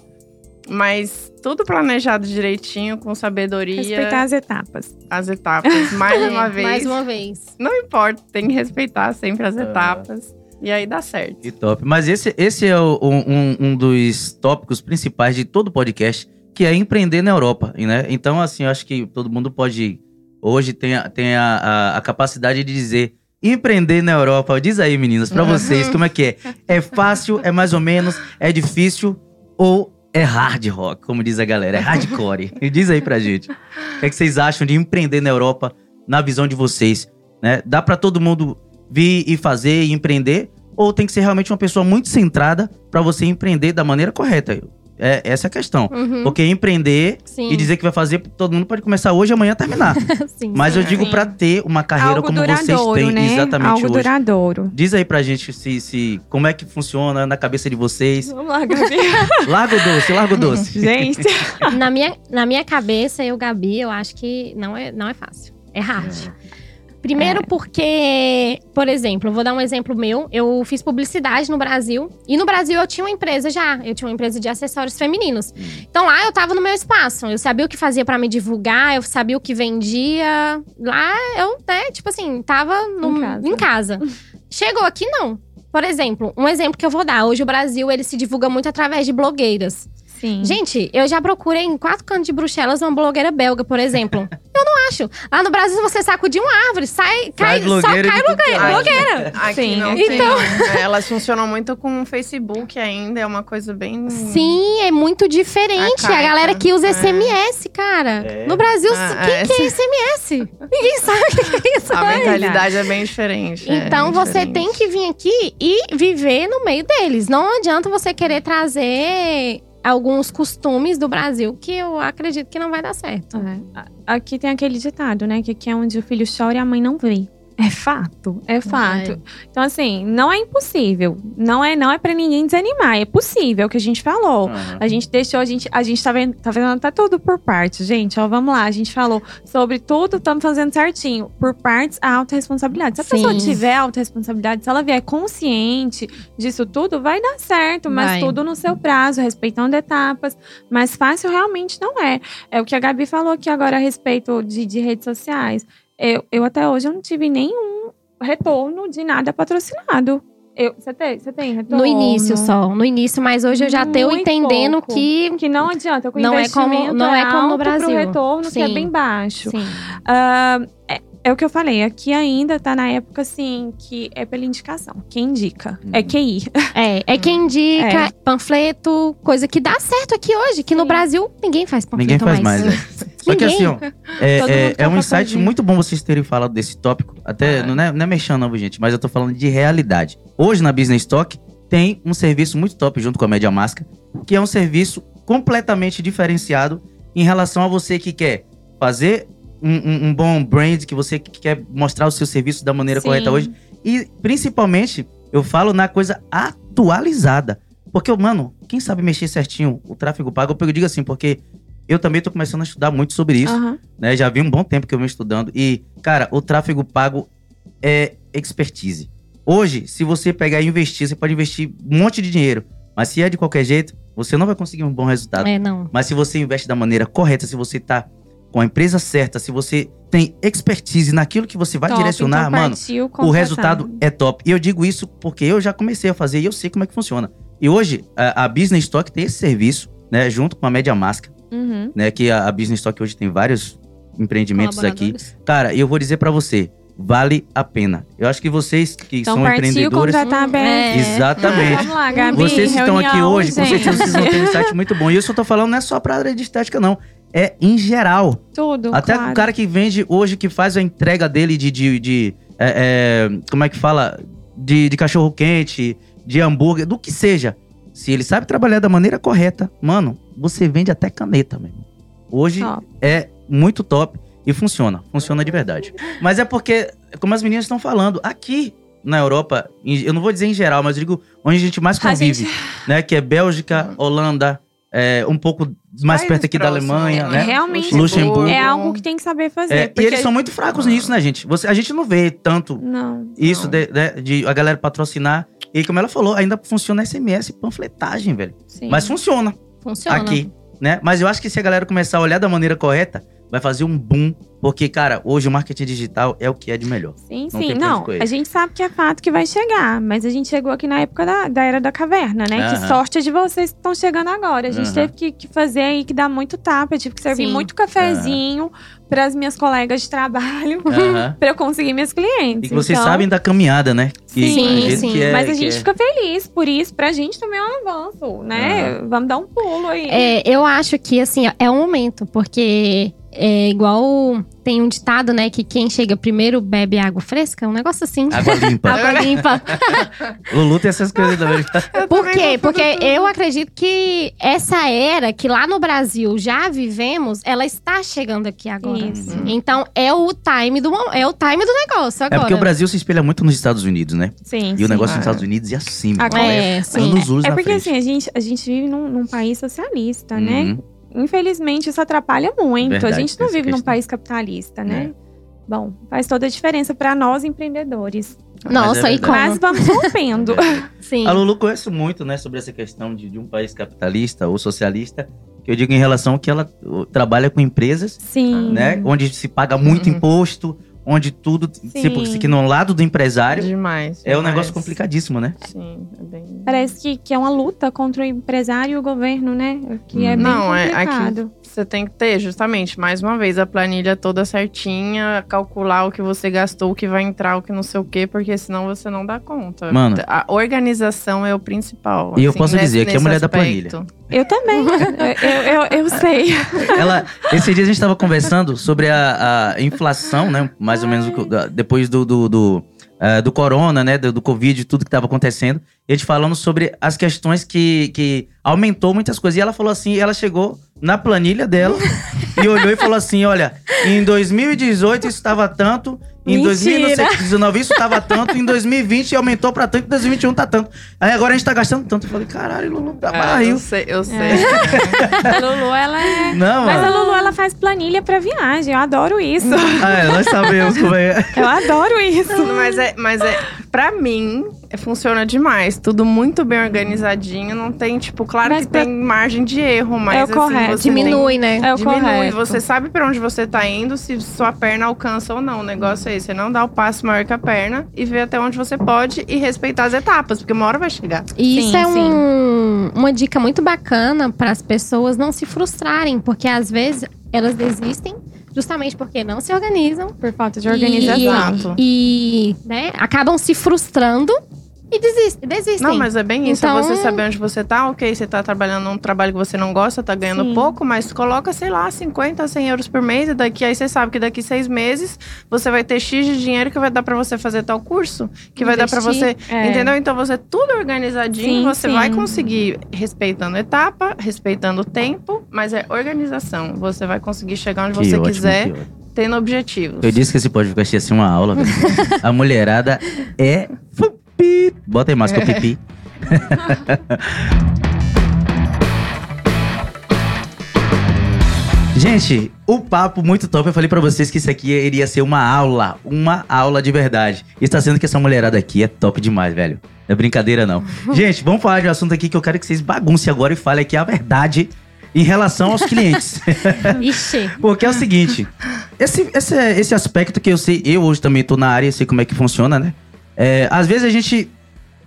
Mas tudo planejado direitinho, com sabedoria, Respeitar as etapas. as etapas. Mais uma É, vez. Mais uma vez. Não importa, tem que respeitar sempre as Ah. etapas. E aí dá certo. Que top. Mas esse, esse é o- um, um- um dos tópicos principais de todo podcast, que é empreender na Europa, né? Então, assim, eu acho que todo mundo pode, hoje, tem, a, tem a, a, a capacidade de dizer empreender na Europa. Diz aí, meninas, pra vocês, como é que é? É fácil, é mais ou menos, é difícil ou é hard rock, como diz a galera, é hardcore. E diz aí pra gente. O que, é que vocês acham de empreender na Europa, na visão de vocês? Né? Dá pra todo mundo vir e fazer e empreender? Ou tem que ser realmente uma pessoa muito centrada pra você empreender da maneira correta? É essa é a questão. Uhum, Porque empreender sim. e dizer que vai fazer, todo mundo pode começar hoje e amanhã terminar. sim. Mas eu digo pra ter uma carreira Algo como vocês têm né? exatamente Algo hoje. duradouro. Diz aí pra gente se, se, como é que funciona na cabeça de vocês. Vamos lá, Gabi. Larga o doce, larga o doce. Gente, na, minha, na minha cabeça, eu, Gabi, eu acho que não é, não é fácil. É hard. Primeiro porque, por exemplo, eu vou dar um exemplo meu. Eu fiz publicidade no Brasil. E no Brasil eu tinha uma empresa já. Eu tinha uma empresa de acessórios femininos. Então lá eu tava no meu espaço. Eu sabia o que fazia pra me divulgar, eu sabia o que vendia. Lá eu, né, tipo assim, tava no- Em casa. Em casa. Chegou aqui, não. Por exemplo, um exemplo que eu vou dar. Hoje o Brasil, ele se divulga muito através de blogueiras. Sim. Gente, eu já procurei em quatro cantos de Bruxelas uma blogueira belga, por exemplo. eu não acho. Lá no Brasil, você sacudir uma árvore, sai, cai, só blogueira cai é lado. blogueira. Aqui Sim, não aqui tem. não. É, Elas funcionam muito com o Facebook ainda, é uma coisa bem. Sim, é muito diferente. A, Arcaica, galera que usa é. SMS, cara. É. No Brasil, Ah, quem é, que é SMS? Ninguém sabe o que é isso. A mentalidade é bem diferente. é Então bem você diferente. tem que vir aqui e viver no meio deles. Não adianta você querer trazer alguns costumes do Brasil que eu acredito que não vai dar certo. É. Aqui tem aquele ditado, né? Que aqui é onde o filho chora e a mãe não vê. É fato, é fato. Então, assim, não é impossível. Não é, não é para ninguém desanimar. É possível, é o que a gente falou. Aham. A gente deixou, a gente, a gente tá vendo, tá vendo até tudo por partes, gente. Ó, vamos lá. A gente falou sobre tudo, estamos fazendo certinho. Por partes, a autorresponsabilidade. Se a Sim. pessoa tiver autorresponsabilidade, se ela vier consciente disso tudo, vai dar certo. Mas Vai. tudo no seu prazo, respeitando etapas. Mas fácil realmente não é. É o que a Gabi falou aqui agora a respeito de, de redes sociais. Eu, eu até hoje eu não tive nenhum retorno de nada patrocinado. Eu, você, tem, você tem retorno? No início só, no início, mas hoje eu já tenho entendendo pouco. que. Que não adianta, com Não é como- investimento não é como no alto pro Brasil. retorno que é Sim. bem baixo. Sim. Ah, é, é o que eu falei, aqui ainda tá na época, assim, que é pela indicação. Quem indica? É Uhum. QI. É, é quem indica, É. panfleto, coisa que dá certo aqui hoje, que no Sim. Brasil ninguém faz panfleto Ninguém faz mais, né? Só que assim, ó, é, é- é quer um insight muito bom vocês terem falado desse tópico. Até, É. não é, não é mexendo, não, gente, mas eu tô falando de realidade. Hoje na Business Talk, tem um serviço muito top junto com a Média Máscara, que é um serviço completamente diferenciado em relação a você que quer fazer um, um- um bom brand, que você que quer mostrar o seu serviço da maneira Sim. correta hoje. E principalmente, eu falo na coisa atualizada. Porque, mano, quem sabe mexer certinho o tráfego pago, eu digo assim, porque eu também tô começando a estudar muito sobre isso Aham. né? Já vi um bom tempo que eu venho estudando. E, cara, o tráfego pago é expertise. Hoje, se você pegar e investir, você pode investir um monte de dinheiro. Mas se é de qualquer jeito, você não vai conseguir um bom resultado. É, não. Mas se você investe da maneira correta, se você tá com a empresa certa, se você tem expertise naquilo que você vai Top, direcionar, então mano, o resultado é top. E eu digo isso porque eu já comecei a fazer e eu sei como é que funciona. E hoje, a, a Business Stock tem esse serviço, né? Junto com a Média Máscara, Uhum. né? Que a, a Business Stock hoje tem vários empreendimentos aqui. Cara, e eu vou dizer pra você, vale a pena. Eu acho que vocês que Então são partiu empreendedores, contratar Hum, BS. é. exatamente. Vamos lá, Gabi. Vocês que estão aqui hoje, com certeza vocês vão ter um insight muito bom. E isso eu tô falando não é só pra área de estética, não. É em geral. Tudo, Até claro. o cara que vende hoje, que faz a entrega dele de. de, de, é, é, como é que fala? De, de cachorro quente, de hambúrguer, do que seja. Se ele sabe trabalhar da maneira correta, mano, você vende até caneta, mesmo. Hoje Top. é muito top e funciona. Funciona de verdade. Mas é porque, como as meninas estão falando, aqui na Europa, eu não vou dizer em geral, mas eu digo onde a gente mais convive, gente- né? Que é Bélgica, Holanda, é, um pouco mais perto aqui da Alemanha, É, né? realmente Luxemburgo. é algo que tem que saber fazer. É, e eles são muito fracos nisso, né, gente? Você, a gente não vê tanto Não. isso Não. de, de- de a galera patrocinar. E como ela falou, ainda funciona SMS panfletagem, velho. Sim. Mas funciona Funciona. aqui, né? Mas eu acho que se a galera começar a olhar da maneira correta, vai fazer um boom. Porque, cara, hoje o marketing digital é o que é de melhor. Sim, Não sim. Não, a gente sabe que é fato que vai chegar, mas a gente chegou aqui na época da, da Era da Caverna, né? Aham. Que sorte de vocês que estão chegando agora. A gente Aham. teve que, que fazer aí, que dar muito tapa. Eu tive que servir Sim. muito cafezinho para as minhas colegas de trabalho, Aham. para eu conseguir meus clientes. E que vocês Então, sabem da caminhada, né? Que, Sim, sim. que é- Mas a gente é- fica feliz por isso. Pra gente também é um avanço, né? Vamos dar um pulo aí. É, eu acho que, assim, é um momento, porque é igual tem um ditado, né, que quem chega primeiro bebe água fresca, um negócio assim. Água limpa. Água limpa. Lulu tem essas coisas também. Por quê? Porque eu acredito que essa era que lá no Brasil já vivemos, ela está chegando aqui agora. Isso. Então é o time do é o time do negócio É agora. porque o Brasil se espelha muito nos Estados Unidos, né? Sim, E o sim. negócio nos Ah. Estados Unidos é assim, Agora- irmão. É, sim. anos luz É porque frente. assim, a gente, a gente vive num, num país socialista, né? Infelizmente, isso atrapalha muito. Verdade, a gente não vive num questão. país capitalista, né? É. Bom, faz toda a diferença pra nós empreendedores. Nossa, Mas é e como? Mas vamos rompendo. Sim. A Lulu conhece muito, né, sobre essa questão de, de um país capitalista ou socialista, que eu digo em relação que ela trabalha com empresas, Sim. né, onde se paga muito Uhum. imposto, onde tudo, tipo, Sim. que no lado do empresário Demais. é um demais. negócio complicadíssimo, né? Sim, é bem. Parece que, que é uma luta contra o empresário e o governo, né? Que é Hum. bem Não, é- complicado. Você tem que ter, justamente, mais uma vez, a planilha toda certinha, calcular o que você gastou, o que vai entrar, o que não sei o quê, porque senão você não dá conta. Mano. A organização é o principal. E eu assim, posso nesse- dizer que é a mulher da aspecto. Eu também. eu, eu, eu sei. Ela, esse dia a gente tava conversando sobre a, a inflação, né? Mais ou menos depois do, do, do, eh, do corona, né? Do, do Covid, tudo que tava acontecendo. E a gente falando sobre as questões que, que aumentou muitas coisas. E ela falou assim, ela chegou na planilha dela e olhou e falou assim: olha, em 2018 isso estava tanto, em Mentira. 2019 isso estava tanto, em 2020 aumentou pra tanto, em 2021 tá tanto. Aí agora a gente tá gastando tanto. Eu falei, caralho, Lulu, tá É, barril. eu sei, eu sei. A Lulu, ela é. Não, Mas a mano. Lulu, ela faz planilha pra viagem. Eu adoro isso. Ah, é, nós sabemos como é. Eu adoro isso. Mas é, mas é, pra mim, é, funciona demais. Tudo muito bem organizadinho. Não tem, tipo, claro Mas que pra- tem margem de erro, mas É o assim, correto. você Diminui, né? É o Diminui, correto. você sabe pra onde você tá indo, se sua perna alcança ou não. O negócio é você não dá o passo maior que a perna e ver até onde você pode e respeitar as etapas, porque uma hora vai chegar. E isso Sim, é um- uma dica muito bacana para as pessoas não se frustrarem, porque às vezes elas desistem justamente porque não se organizam Por falta de organização. Exato. e, né, acabam se frustrando e desistem. desistem. Não, mas é bem isso. Então- É você saber onde você tá, ok, você tá trabalhando num trabalho que você não gosta, tá ganhando Sim. pouco, mas coloca, sei lá, 50, 100 euros por mês, e daqui aí você sabe que daqui seis meses você vai ter X de dinheiro que vai dar pra você fazer tal curso, que vai dar pra Investir. você. É. Entendeu? Então você tudo organizadinho, Sim, você sim. vai conseguir respeitando etapa, respeitando o tempo, mas é organização. Você vai conseguir chegar onde Que você ótimo, quiser, tendo objetivos. Eu disse que esse podcast ia ser uma aula, velho. A mulherada é. Bota aí mais que eu pipi. Gente, o papo muito top. Eu falei pra vocês que isso aqui iria ser uma aula, uma aula de verdade. E está sendo que essa mulherada aqui é top demais, velho. Não é brincadeira, não. Gente, vamos falar de um assunto aqui que eu quero que vocês baguncem agora e falem aqui a verdade em relação aos clientes. Ixi. Porque é o seguinte, esse, esse, esse aspecto que eu sei, eu hoje também tô na área, sei como é que funciona, né? É, às vezes a gente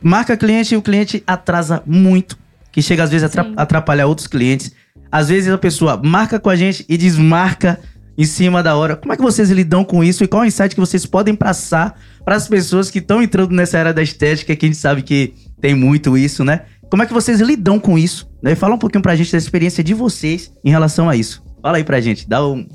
marca cliente e o cliente atrasa muito, que chega às vezes a Sim. atrapalhar outros clientes. Às vezes a pessoa marca com a gente e desmarca em cima da hora. Como é que vocês lidam com isso e qual é o insight que vocês podem passar para as pessoas que estão entrando nessa área da estética, que a gente sabe que tem muito isso, né? Como é que vocês lidam com isso? Né? Fala um pouquinho pra gente da experiência de vocês em relação a isso. Fala aí pra gente, dá um,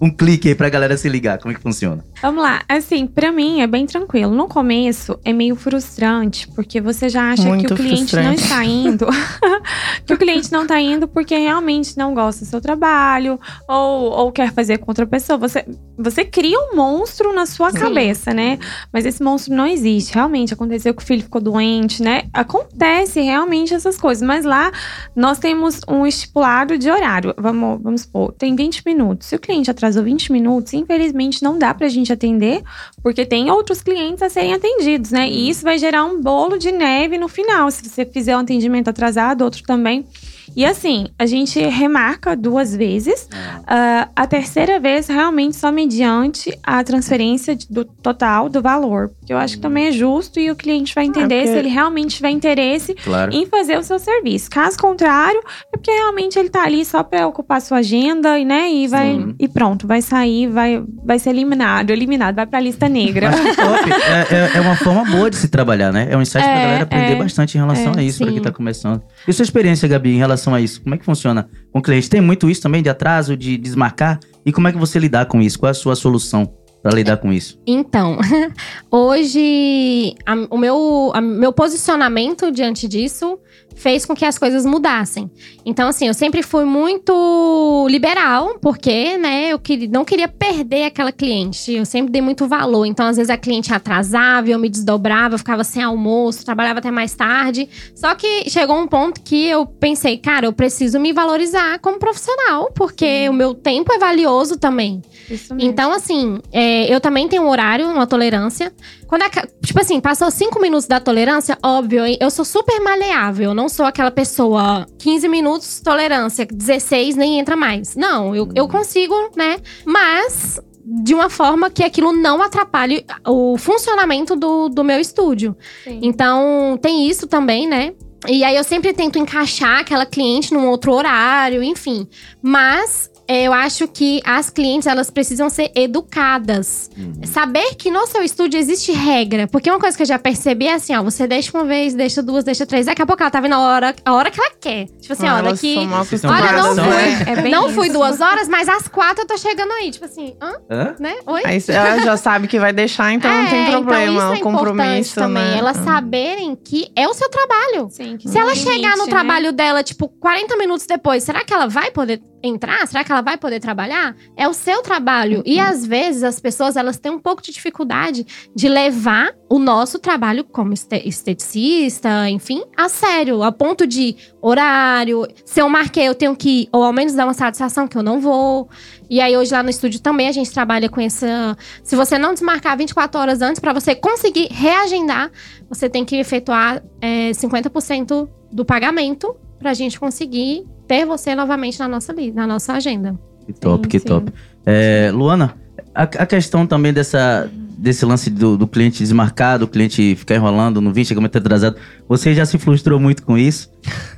um clique aí pra galera se ligar, como é que funciona. Vamos lá. Assim, pra mim é bem tranquilo. No começo é meio frustrante, porque você já acha que Muito o cliente não frustrante. está indo. que o cliente não tá indo porque realmente não gosta do seu trabalho ou, ou quer fazer com outra pessoa. Você, você cria um monstro na sua Sim. cabeça, né? Mas esse monstro não existe. Realmente aconteceu que o filho ficou doente, né? Acontece realmente essas coisas. Mas lá nós temos um estipulado de horário. Vamos, vamos supor, tem 20 minutos. Se o cliente atrasou 20 minutos, infelizmente não dá pra gente atender, porque tem outros clientes a serem atendidos, né? E isso vai gerar um bolo de neve no final, se você fizer um atendimento atrasado, outro também mãe. E assim, a gente remarca duas vezes. Ah, a terceira vez, realmente, só mediante a transferência do total do valor. Porque eu acho que também é justo e o cliente vai entender porque- se ele realmente tiver interesse Claro. em fazer o seu serviço. Caso contrário, é porque realmente ele tá ali só para ocupar sua agenda e, né, e vai Sim. e pronto, vai sair, vai, vai ser eliminado, eliminado, vai pra lista negra. Acho que top. É, é- é uma forma boa de se trabalhar, né? É um insight pra É, galera aprender é. bastante em relação É, a isso, pra sim. quem tá começando. E sua experiência, Gabi, em relação a isso? Como é que funciona com o cliente? Tem muito isso também de atraso, de desmarcar? E como é que você lidar com isso? Qual é a sua solução pra lidar com isso? Então, hoje a- o meu, a- meu posicionamento diante disso fez com que as coisas mudassem. Então, assim, eu sempre fui muito liberal, porque, né, eu queria, não queria perder aquela cliente. Eu sempre dei muito valor. Então, às vezes a cliente atrasava, eu me desdobrava, eu ficava sem almoço, trabalhava até mais tarde. Só que chegou um ponto que eu pensei, cara, eu preciso me valorizar como profissional, porque o meu tempo é valioso também. Isso mesmo. Então, assim, é, eu também tenho um horário, uma tolerância. Quando a tipo assim, passou cinco minutos da tolerância, óbvio, eu sou super maleável. Eu não sou aquela pessoa 15 minutos, tolerância, 16 nem entra mais. Não, eu, eu consigo, né? Mas de uma forma que aquilo não atrapalhe o funcionamento do, do meu estúdio. Sim. Então, tem isso também, né? E aí eu sempre tento encaixar aquela cliente num outro horário, enfim. Mas é, eu acho que as clientes, elas precisam ser educadas. Saber que no seu estúdio existe regra. Porque uma coisa que eu já percebi é assim, ó. Você deixa uma vez, deixa duas, deixa três. Daqui a pouco ela tá vindo a hora, a hora que ela quer. Tipo assim, ó, Ah, mal Vocês estão Olha, não fui. né? É não fui isso. duas horas, mas às quatro eu tô chegando aí. Tipo assim, hã? Hã? Né? Oi? Aí ela já sabe que vai deixar, então não tem É, problema. Então isso é é importante compromisso, também. né? Elas saberem que é o seu trabalho. Sim, que Se ela um chegar no limite, né? trabalho dela, tipo, 40 minutos depois, será que ela vai poder entrar? Será que ela vai poder trabalhar? É o seu trabalho. E às vezes as pessoas, elas têm um pouco de dificuldade de levar o nosso trabalho como este- esteticista, enfim, a sério. A ponto de horário. Se eu marquei, eu tenho que ir, ou ao menos dar uma satisfação que eu não vou. E aí hoje lá no estúdio também a gente trabalha com essa... Se você não desmarcar 24 horas antes, pra você conseguir reagendar, você tem que efetuar é, 50% do pagamento pra gente conseguir ter você novamente na nossa, na nossa agenda. Que top, Sim, que sim. top. É, Luana, a, a questão também dessa, desse lance do, do cliente desmarcado, o cliente ficar enrolando no 20, chega muito atrasado. Você já se frustrou muito com isso?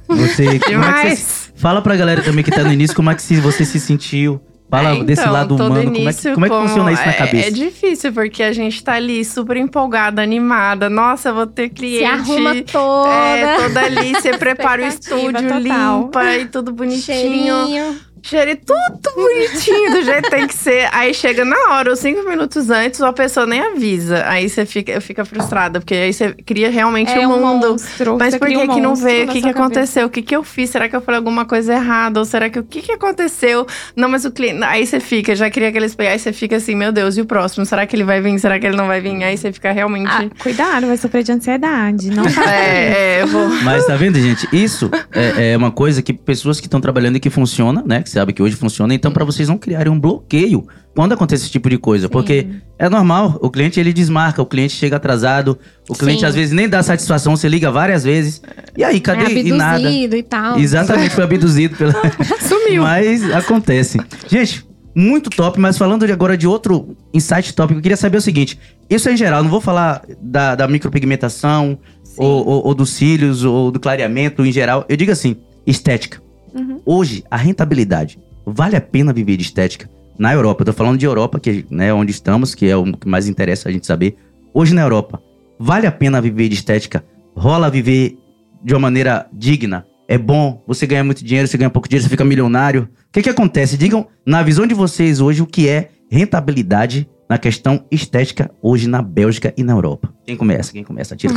Você, como é que você- Demais! fala pra galera também que tá no início como é que se- você se sentiu. Fala É, desse então, lado todo humano, como é, que, como é que funciona isso na é- cabeça? É difícil, porque a gente tá ali super empolgada, animada. Nossa, vou ter cliente. Se arruma toda. É, toda ali, você prepara o estúdio, total. limpa e tudo bonitinho. Cheirinho. Cheiro tudo bonitinho, do jeito que tem que ser. Aí chega na hora, os cinco minutos antes, a pessoa nem avisa. Aí você fica, fica frustrada, porque aí você cria realmente É o um mundo. monstro. Mas Você por que um que não vê? O que, que aconteceu? O que, que eu fiz? Será que eu falei alguma coisa errada? Ou será que o que, que aconteceu? Não, mas o cliente. Aí você fica, já cria aqueles. Aí você fica assim, meu Deus, e o próximo? Será que ele vai vir? Será que ele não vai vir? Aí você fica realmente. Ah, cuidado, vai sofrer de ansiedade. Não faça isso. é, é, eu vou. Mas tá vendo, gente? Isso é, é uma coisa que pessoas que estão trabalhando e que funciona, né? Que sabe que hoje funciona. Então, pra vocês não criarem um bloqueio quando acontece esse tipo de coisa. Porque é normal, o cliente ele desmarca, o cliente chega atrasado, o cliente Sim. às vezes nem dá satisfação, você liga várias vezes. E aí, cadê? é e nada. abduzido e tal. Exatamente, foi abduzido pela. Sumiu. Mas acontece. Gente, muito top, mas falando agora de outro insight tópico, eu queria saber o seguinte: isso é em geral, não vou falar da, da micropigmentação, ou, ou- ou dos cílios, ou do clareamento em geral. Eu digo assim: estética. Uhum. Hoje, a rentabilidade. Vale a pena viver de estética? Na Europa, eu tô falando de Europa, que né, onde estamos, que é o que mais interessa a gente saber. Hoje na Europa, vale a pena viver de estética? Rola viver de uma maneira digna? É bom? Você ganha muito dinheiro, você ganha pouco dinheiro, você fica milionário? O que que acontece? Digam, na visão de vocês hoje, o que é rentabilidade na questão estética hoje na Bélgica e na Europa? Quem começa? Quem começa? Tira.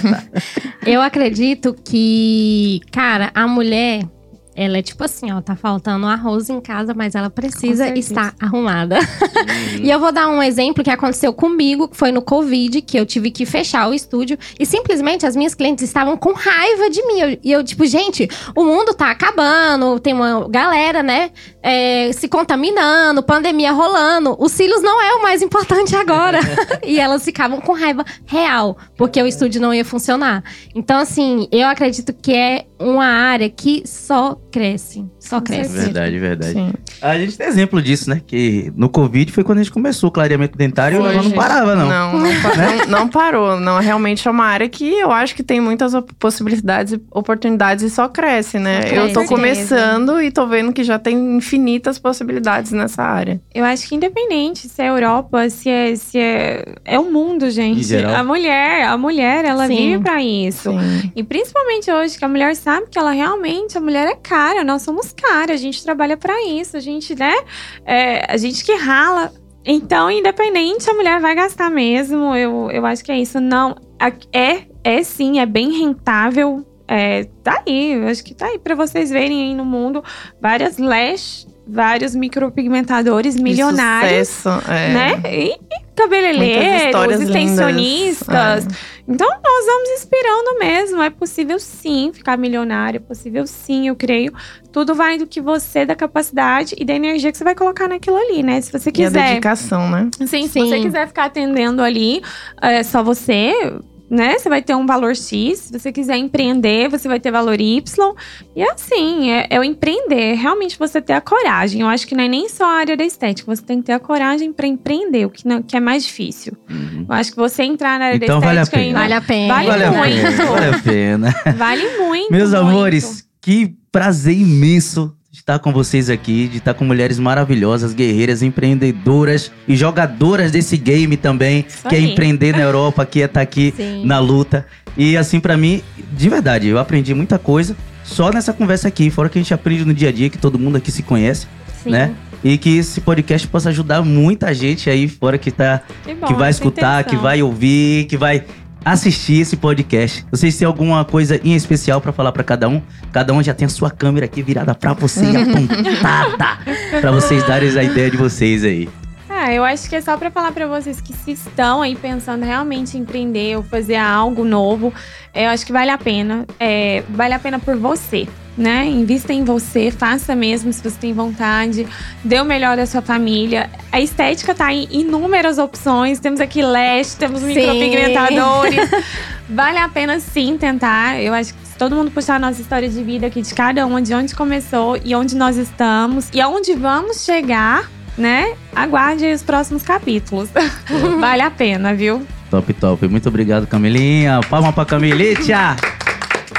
Eu acredito que, cara, a mulher, ela é tipo assim, ó, tá faltando arroz em casa, mas ela precisa estar arrumada. E eu vou dar um exemplo que aconteceu comigo, que foi no Covid, que eu tive que fechar o estúdio e simplesmente as minhas clientes estavam com raiva de mim. Eu- E eu, tipo, gente, o mundo tá acabando, tem uma galera, né, é, se contaminando, pandemia rolando. Os cílios não é o mais importante agora. e elas ficavam com raiva real, porque o estúdio não ia funcionar. Então, assim, eu acredito que é uma área que só cresce. Só Com cresce. verdade, verdade. Sim. A gente tem exemplo disso, né? Que no Covid foi quando a gente começou o clareamento dentário e Foi, ela não parava, não. Não, não, pa- não- não parou. Não, realmente é uma área que eu acho que tem muitas possibilidades e oportunidades e só cresce, né? Só eu tô cresce. começando e tô vendo que já tem infinitas possibilidades nessa área. Eu acho que independente se é Europa, se é, se é. É o mundo, Em gente. geral. A mulher, a mulher, ela Sim. vive pra isso. Sim. E principalmente hoje, que a mulher sabe que ela realmente, a mulher é cara, nós somos cara, a gente trabalha pra isso, a gente, né? é, a gente que rala. Então, independente, a mulher vai gastar mesmo. Eu, eu acho que é isso. Não, é, é sim, é bem rentável. É, tá aí, eu acho que tá aí pra vocês verem aí no mundo várias lash, vários micropigmentadores milionários, sucesso, é. né? E, e cabeleireiros, extensionistas. lindas. Então, nós vamos inspirando mesmo. É possível sim ficar milionário, é possível sim, eu creio. Tudo vai do que você, da capacidade e da energia que você vai colocar naquilo ali, né? Se você É. E a quiser. dedicação, né? Sim, se Sim. você quiser ficar atendendo ali é, só você, né? Você vai ter um valor X. Se você quiser empreender, você vai ter valor Y. E assim, é, é o empreender. Realmente você ter a coragem. Eu acho que não é nem só a área da estética. Você tem que ter a coragem para empreender, o que, não, que é mais difícil. Uhum. Eu acho que você entrar na área Então da vale a estética pena. ainda Vale a pena. Vale Vale a muito. pena, vale a pena. Vale muito. Meus muito. amores, que prazer imenso estar com vocês aqui, de estar com mulheres maravilhosas, guerreiras, empreendedoras e jogadoras desse game também, Isso que é aí. empreender na Europa, que é estar aqui Sim. na luta. E assim, pra mim, de verdade, eu aprendi muita coisa só nessa conversa aqui, fora que a gente aprende no dia a dia, que todo mundo aqui se conhece, Sim. né? E que esse podcast possa ajudar muita gente aí fora que tá Que, bom, que vai escutar, que intenção. vai ouvir, que vai assistir esse podcast. Vocês têm alguma coisa em especial pra falar pra cada um? Cada um já tem a sua câmera aqui virada pra você, apontada, Pra vocês darem a ideia de vocês aí. Ah, eu acho que é só pra falar pra vocês que se estão aí pensando realmente em empreender ou fazer algo novo, eu acho que vale a pena. É, vale a pena por você, né? Invista em você, faça mesmo se você tem vontade, dê o melhor da sua família. A estética tá em inúmeras opções. Temos aqui lash, temos Sim. micropigmentadores. vale a pena sim tentar. Eu acho que se todo mundo puxar a nossa história de vida aqui de cada uma, de onde começou e onde nós estamos e aonde vamos chegar, né? Aguarde os próximos capítulos. vale a pena, viu? Top, top. Muito obrigado, Camilinha. Palma pra Camilitia.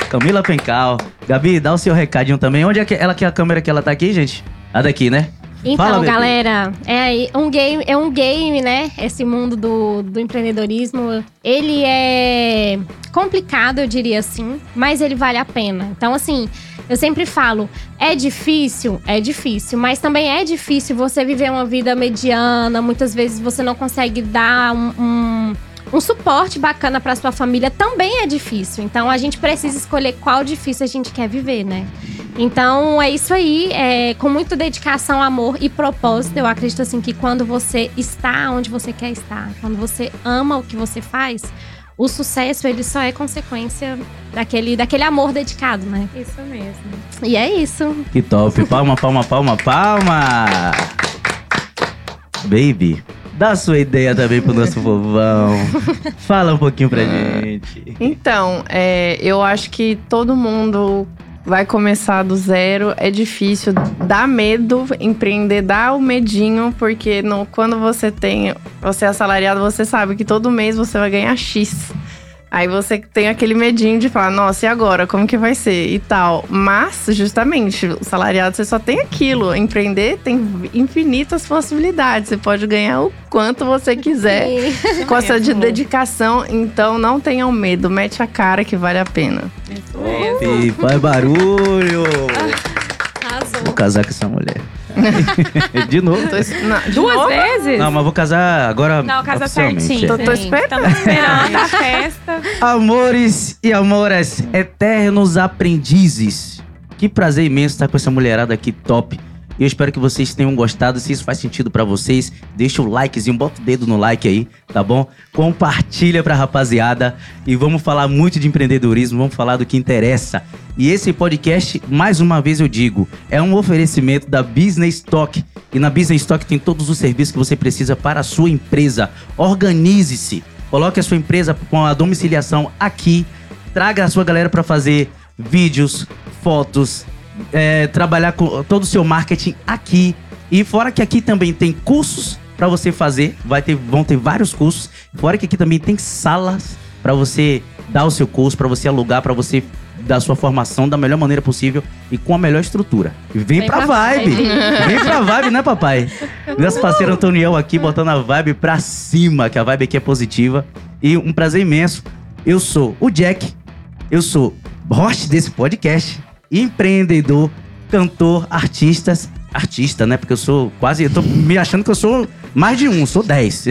Camila Pencal. Gabi, dá o seu recadinho também. Onde é que ela que é a câmera que ela tá aqui, gente? A daqui, né? Então, Fala, galera, é aí um game, é um game, né? Esse mundo do, do empreendedorismo, ele é complicado, eu diria assim, mas ele vale a pena. Então, assim, eu sempre falo, é difícil, é difícil, mas também é difícil você viver uma vida mediana. Muitas vezes você não consegue dar um, um, um suporte bacana para sua família. Também é difícil. Então, a gente precisa escolher qual difícil a gente quer viver, né? Então é isso aí, é, com muita dedicação, amor e propósito. Eu acredito assim que quando você está onde você quer estar, quando você ama o que você faz, o sucesso ele só é consequência daquele, daquele amor dedicado, né? Isso mesmo. E é isso. Que top. Palma, palma, palma, palma. Baby, dá sua ideia também pro nosso povão. Fala um pouquinho pra gente. Então, é, eu acho que todo mundo vai começar do zero. É difícil, dá medo empreender, dá o medinho, porque no, quando você tem, você é assalariado, você sabe que todo mês você vai ganhar X. Aí você tem aquele medinho de falar, nossa, e agora? Como que vai ser? E tal. Mas, justamente, o salariado você só tem aquilo. Empreender tem infinitas possibilidades. Você pode ganhar o quanto você quiser com essa de dedicação. Então não tenham medo, mete a cara que vale a pena. Isso mesmo. E faz barulho. Casar com essa mulher. De novo. Tô es- na- de Duas novo? vezes? Não, mas vou casar agora Não, casa oficialmente. certinho. Tô, tô esperando. Esperando a festa. Amores e amoras, eternos aprendizes. Que prazer imenso estar com essa mulherada aqui top. E eu espero que vocês tenham gostado. Se isso faz sentido pra vocês, deixa o likezinho, bota o dedo no like aí, tá bom? Compartilha pra rapaziada. E vamos falar muito de empreendedorismo, vamos falar do que interessa. E esse podcast, mais uma vez eu digo, é um oferecimento da Business Talk. E na Business Talk tem todos os serviços que você precisa para a sua empresa. Organize-se. Coloque a sua empresa com a domiciliação aqui. Traga a sua galera para fazer vídeos, fotos, é, trabalhar com todo o seu marketing aqui. E fora que aqui também tem cursos para você fazer, vai ter, vão ter vários cursos. Fora que aqui também tem salas para você dar o seu curso, para você alugar, para você dar a sua formação da melhor maneira possível e com a melhor estrutura. Vem, Vem pra, pra vibe. vibe. Vem pra vibe, né, papai? Nosso parceiro Antoniel aqui botando a vibe pra cima, que a vibe aqui é positiva. E um prazer imenso. Eu sou o Jack, eu sou host desse podcast, empreendedor, cantor, artistas. Artista, né? Porque eu sou quase. Eu tô me achando que eu sou mais de um, sou dez.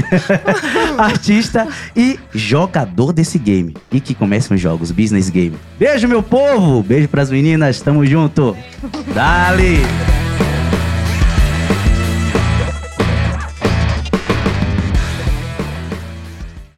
Artista e jogador desse game. E que começam os jogos, business game. Beijo, meu povo! Beijo pras meninas, tamo junto! Dali!